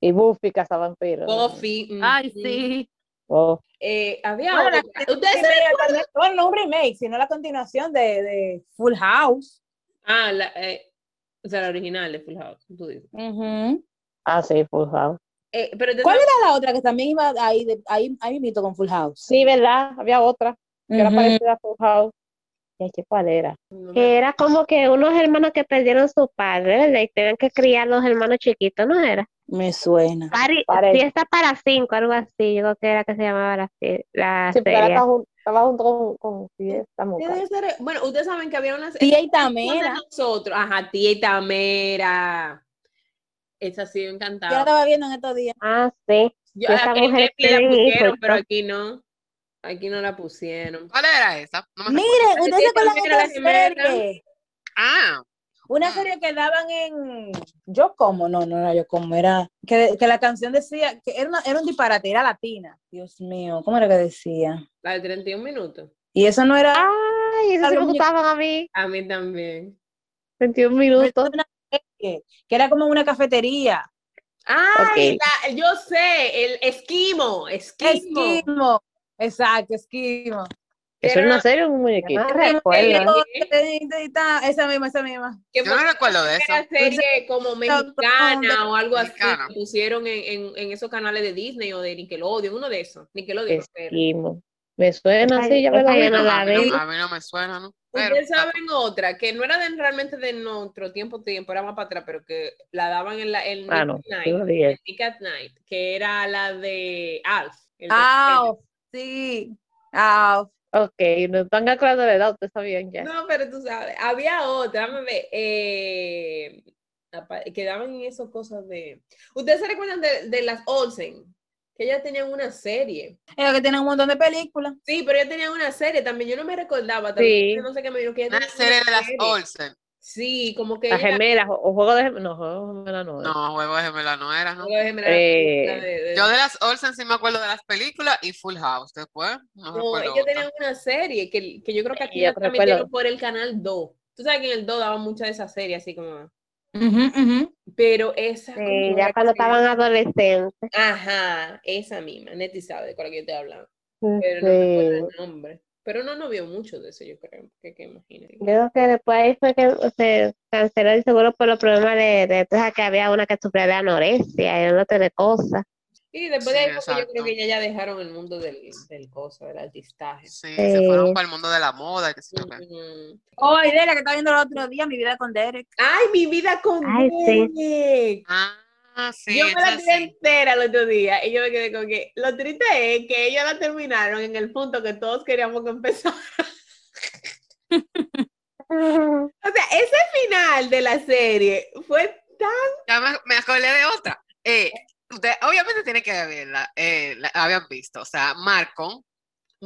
Y Buffy, Cazavampiros. ¿no? Buffy. Ay, sí. Oh, Eh, había Bueno. ¿Ustedes se recuerdan? Bueno, no un remake, sino la continuación de, de Full House. Ah, la, eh, o sea, la original de Full House. tú dices. Ujú. ah, sí, Full House. Eh, pero entonces- ¿Cuál era la otra que también iba ahí, de, ahí, ahí mito con Full House? Sí, ¿verdad? Había otra que era parecida a Full House. Ya, ¿qué cuál era? No me- Que era como que unos hermanos que perdieron su padre, ¿verdad? Y tenían que criar los hermanos chiquitos, ¿no era? Me suena. Pari- fiesta para cinco, algo así. Yo creo que era que se llamaba la, la Sí, serie. estaba jun- estaba junto con, con Fiesta ser- Bueno, ustedes saben que había unas. Tía y Tamera. nosotros. Ajá, tía y Tamera. Esa sí me Yo la encantaba. estaba viendo en estos días. Ah, sí. Yo, esa aquí mujer aquí la tiene pusieron, pero aquí no. Aquí no la pusieron. ¿Cuál era esa? No me recuerdo. Mire, ¿ustedes Tía se acuerdan de la serie? Ah, Una Mm. serie que daban en Yo como, no, no era Yo como, era que, que la canción decía que era, una- era un disparate, era latina. Dios mío, ¿cómo era que decía? La de 31 minutos. Y eso no era Ay, eso sí me gustaban a mí. A mí también. 21 no minutos. era una serie, que era como una cafetería. ¡Ay! Ok. la- yo sé, el esquimo. Esquimo. Esquimo. Exacto, esquimo. ¿Eso es una serie o un muñequito? No Esquimo, recuerdo. Esa misma, esa misma. que yo no recuerdo de eso. una serie como mexicana o algo así que pusieron en, en, en esos canales de Disney o de Nickelodeon, uno de esos. Nickelodeon. Esquimo. Me suena así, ya me la vi. no la a, mí vi. no, a mí no me suena, ¿no? Pero, Ustedes saben otra, que no era de, realmente de nuestro tiempo, tiempo, era más para atrás, pero que la daban en la en Ah, Night, Night, que era la de Alf. el de- Ah, sí. Ah, Ok, no están aclarando de edad, ustedes sabían ya. No, pero tú sabes, había otra, ver, eh, que daban en esas cosas de... ¿Ustedes se recuerdan de, de las Olsen? Que ellas tenían una serie. es que tiene un montón de películas. Sí, pero ellas tenían una serie también, yo no me recordaba, también, Sí. no sé qué me dijo que ellas una tenían serie de las serie. Olsen. Sí, como que Las gemelas, o, o juego de gemelas. No, juego de gemelas no. es. No, Juego de Gemela no era, ¿no? Juego de Gemelas, Eh, la de- de- Yo de las Olsen sí me acuerdo de las películas y Full House. Después, no, ellos tenían una serie que, que yo creo que aquí la recuerdo. transmitieron por el canal 2. Tú sabes que en el 2 daban muchas de esas series, así como. Ujú. Pero esa. Sí, ¿cómo ya era cuando estaban adolescentes. Ajá, esa misma. Neti sabe de cuál que yo estoy hablando. Pero no me acuerdo Sí. el nombre. Pero no, no vio mucho de eso, yo creo. Que, que imagínate. Yo creo que después ahí fue que se canceló el seguro por los problemas de, sabes que había una que sufría de anorexia y un otro de cosas. Y después de Sí, ahí, porque yo creo que ya, ya dejaron el mundo del, del cosa, del artistaje. Sí, se fueron para el mundo de la moda yo qué. Ujú. Oh, y de la que estaba viendo el otro día, mi vida con Derek. Ay, mi vida con Ay, sí. Derek. Ah, sí, yo me la tiré sí. entera el otro día y yo me quedé con que lo triste es que ellos la terminaron en el punto que todos queríamos que empezara. O sea, ese final de la serie fue tan... Ya me, me acordé de otra. Eh, usted obviamente tiene que haberla, eh, la habían visto. O sea, Marcon.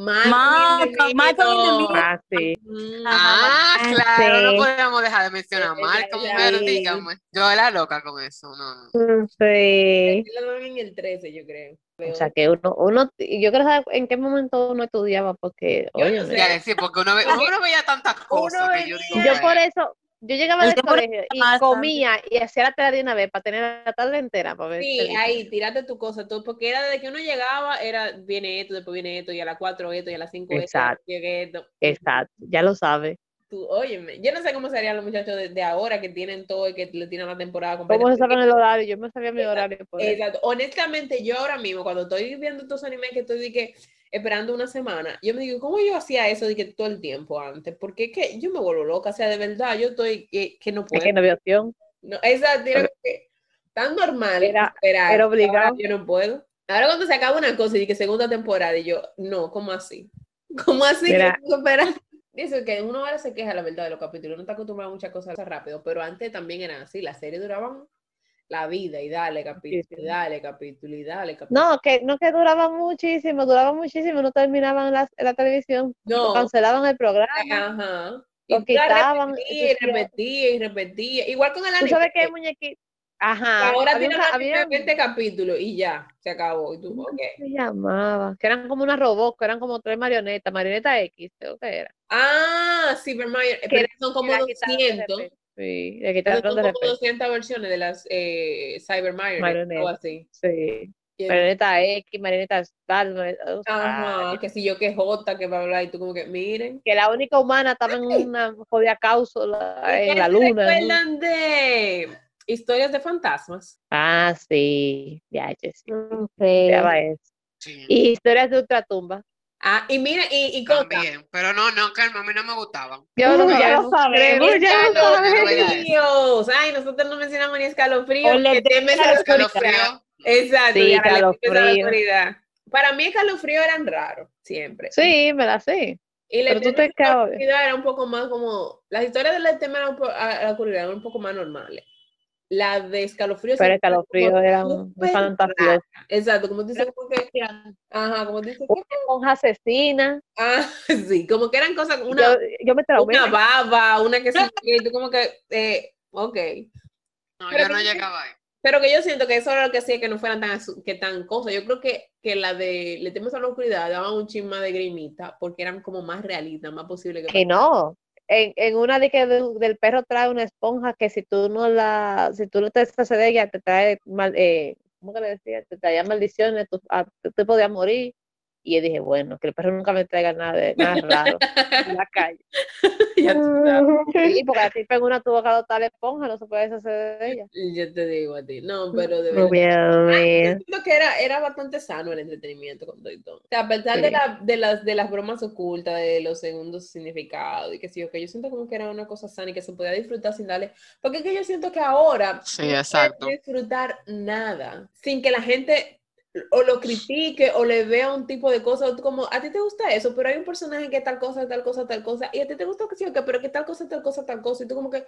Malcolm Malcolm- Malcolm in the Middle. Ah, sí. Ah, Ah, claro, no sí. podemos dejar de mencionar a Sí, Marcon, ya, mujer, sí. dígame. Yo era loca con eso, no, no. Mm, Sí. lo daban en el 13, yo creo. O sea, que uno, uno, y yo creo saber en qué momento uno estudiaba, porque, no oye, porque uno, ve- uno veía tantas cosas que yo digo, yo por eso, yo llegaba El del colegio y bastante. comía y hacía la tarea de una vez para tener la tarde entera para ver. Sí, ahí, tírate tu cosa, todo, porque era desde que uno llegaba, era, viene esto, después viene esto, y a las 4 esto, y a las 5 esto, Exacto. llegué esto. Exacto, ya lo sabes. Tú, óyeme, yo no sé cómo serían los muchachos de, de ahora que tienen todo y que le tienen la temporada completa. ¿Cómo se saben el horario? Yo me sabía mi Exacto, horario. Exacto. Honestamente, yo ahora mismo, cuando estoy viendo estos animes que estoy de que, esperando una semana, yo me digo, ¿cómo yo hacía eso de que todo el tiempo antes? Porque es que yo me vuelvo loca, o sea, de verdad, yo estoy que, que no Es puedo. que no había opción. No, exacto, era que tan normal Era- esperar. era obligado. Yo no puedo. Ahora cuando se acaba una cosa y que segunda temporada, y yo, no, ¿cómo así? ¿Cómo así? que esperar? Dice que uno ahora se queja, la verdad, de los capítulos. Uno está acostumbrado a muchas cosas rápido, pero antes también eran así. Las series duraban la vida y dale capítulo, sí. y dale capítulo, y dale capítulo. No, que no que duraba muchísimo, duraba muchísimo, no terminaban la, la televisión, No. cancelaban el programa. Ajá. Lo Y tú quitaban, repetía y repetía y repetía. Igual con el Tú anime. sabes que que- hay muñequitos, Ajá. Ahora tiene había- de 20 capítulos y ya, se acabó. Y tú, ¿cómo ok. se llamaba? Que eran como unas robots, que eran como tres marionetas, marioneta X, creo que era. Ah, Cybermire, pero son como Que la quitaron de 200. Sí, de como repente. 200 versiones de las eh, Cybermire, Marioneta. o así. Sí. Marioneta X, marioneta tal, marioneta- o sea, Ajá, que si yo que J, que bla, bla, y tú como que, miren. que la única humana estaba en una jodida cápsula ¿Y en la se luna. ¿no? recuerdan de historias de fantasmas? Ah, sí, ya, ya, sí. Ya va eso. Sí, Y historias de ultratumba. Ah, y mira, y, y también. Pero no, no, Carmen, a mí no me gustaban. Yo no ya lo sabemos, ya lo sabemos. escalofríos. Ay, nosotros no mencionamos ni escalofríos. O le temes a la oscuridad. Escalofrío. Exacto, Sí, y ahora le temes a la escalofrío. oscuridad. Para mí, escalofrío eran raros, siempre. Sí, me la sé. Y la era un poco más como. Las historias del tema a la oscuridad eran un poco más normales. La de escalofrío. Pero siempre era muy rara. Exacto, como tú dices, como que. Ajá, como tú dices. Una monja asesina. Ah, sí, como que eran cosas. Una, Yo, yo me traumé. una baba, una que sí, y tú como que. Eh, ok. No, Pero yo no que- llegaba ahí. Pero que yo siento que eso era lo que hacía que no fueran tan, que tan cosas. Yo creo que, que la de Le temes a la oscuridad daban un chisma de grimita porque eran como más realistas, más posible que. Que no. En, en una de que de- del perro trae una esponja que si tú no la, si tú no te deshaces de ella, te trae mal, eh, ¿cómo que le decía? Te traía maldiciones, tú, ah, tú te podías morir. Y yo dije, bueno, que el perro nunca me traiga nada, de, nada raro en la calle. ya, tú sabes, Sí, porque a ti en una tuvo que adoptar la esponja, no se puede deshacer de ella. yo te digo a ti. No, pero de verdad. Mío. Siento que era, era bastante sano el entretenimiento con todo y todo. O sea, a pesar de, la- de, las, de las bromas ocultas, de los segundos significados y que sí, que yo siento como que era una cosa sana y que se podía disfrutar sin darle. Porque es que yo siento que ahora Sí, no exacto. disfrutar nada sin que la gente o lo critique o le vea un tipo de cosa, como, a ti te gusta eso, pero hay un personaje que tal cosa, tal cosa, tal cosa, y a ti te gusta que sí, o qué, pero que tal cosa, tal cosa, tal cosa, y tú como que,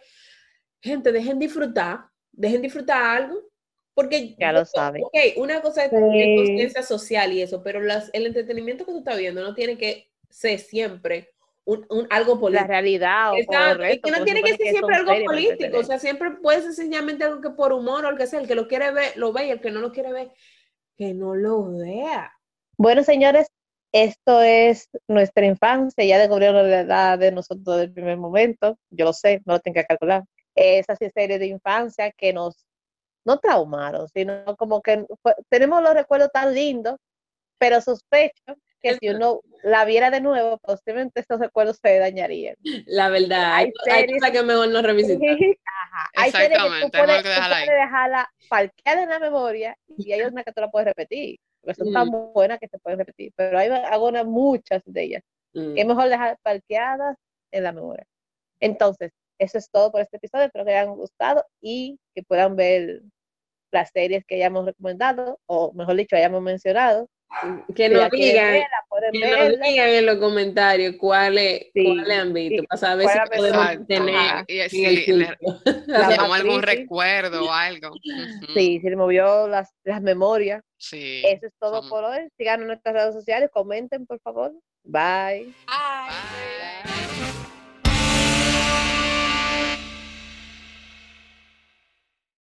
gente, dejen disfrutar, dejen disfrutar algo, porque Ya lo saben. Ok, una cosa es tener Sí. conciencia social y eso, pero las, el entretenimiento que tú estás viendo no tiene que ser siempre un, un- algo La político. realidad o Exacto, y que no tiene que ser siempre son algo político, o sea, siempre puede ser sencillamente algo que por humor o lo que sea, el que lo quiere ver, lo ve, y el que no lo quiere ver, que no lo vea. Bueno, señores, esto es nuestra infancia. Ya descubrieron la edad de nosotros desde el primer momento. Yo lo sé, no lo tengo que calcular. Esas series de infancia que nos no traumaron, sino como que tenemos los recuerdos tan lindos, pero sospecho que si uno la viera de nuevo, posiblemente esos recuerdos se dañarían. La verdad, hay, Hay cosas que mejor no revisitar. Ajá. Hay series que tú Exactamente, puedes, que tú dejarla ahí. puedes dejarla parqueada en la memoria y hay una que tú la puedes repetir, porque son tan buenas que se pueden repetir, pero hay algunas, muchas de ellas Mm. que es mejor dejar parqueadas en la memoria. Entonces, eso es todo por este episodio. Espero que les hayan gustado y que puedan ver las series que hayamos recomendado, o mejor dicho, hayamos mencionado. Que nos digan, que nos digan en los comentarios cuáles Sí, cuáles han visto, sí, para saber cuál si podemos tener Ajá, y en el le- llama algún recuerdo o algo. Ujú. Sí, si le movió las, las memorias. Sí. Eso es todo por hoy. Síganos en nuestras redes sociales, comenten, por favor. Bye. Bye.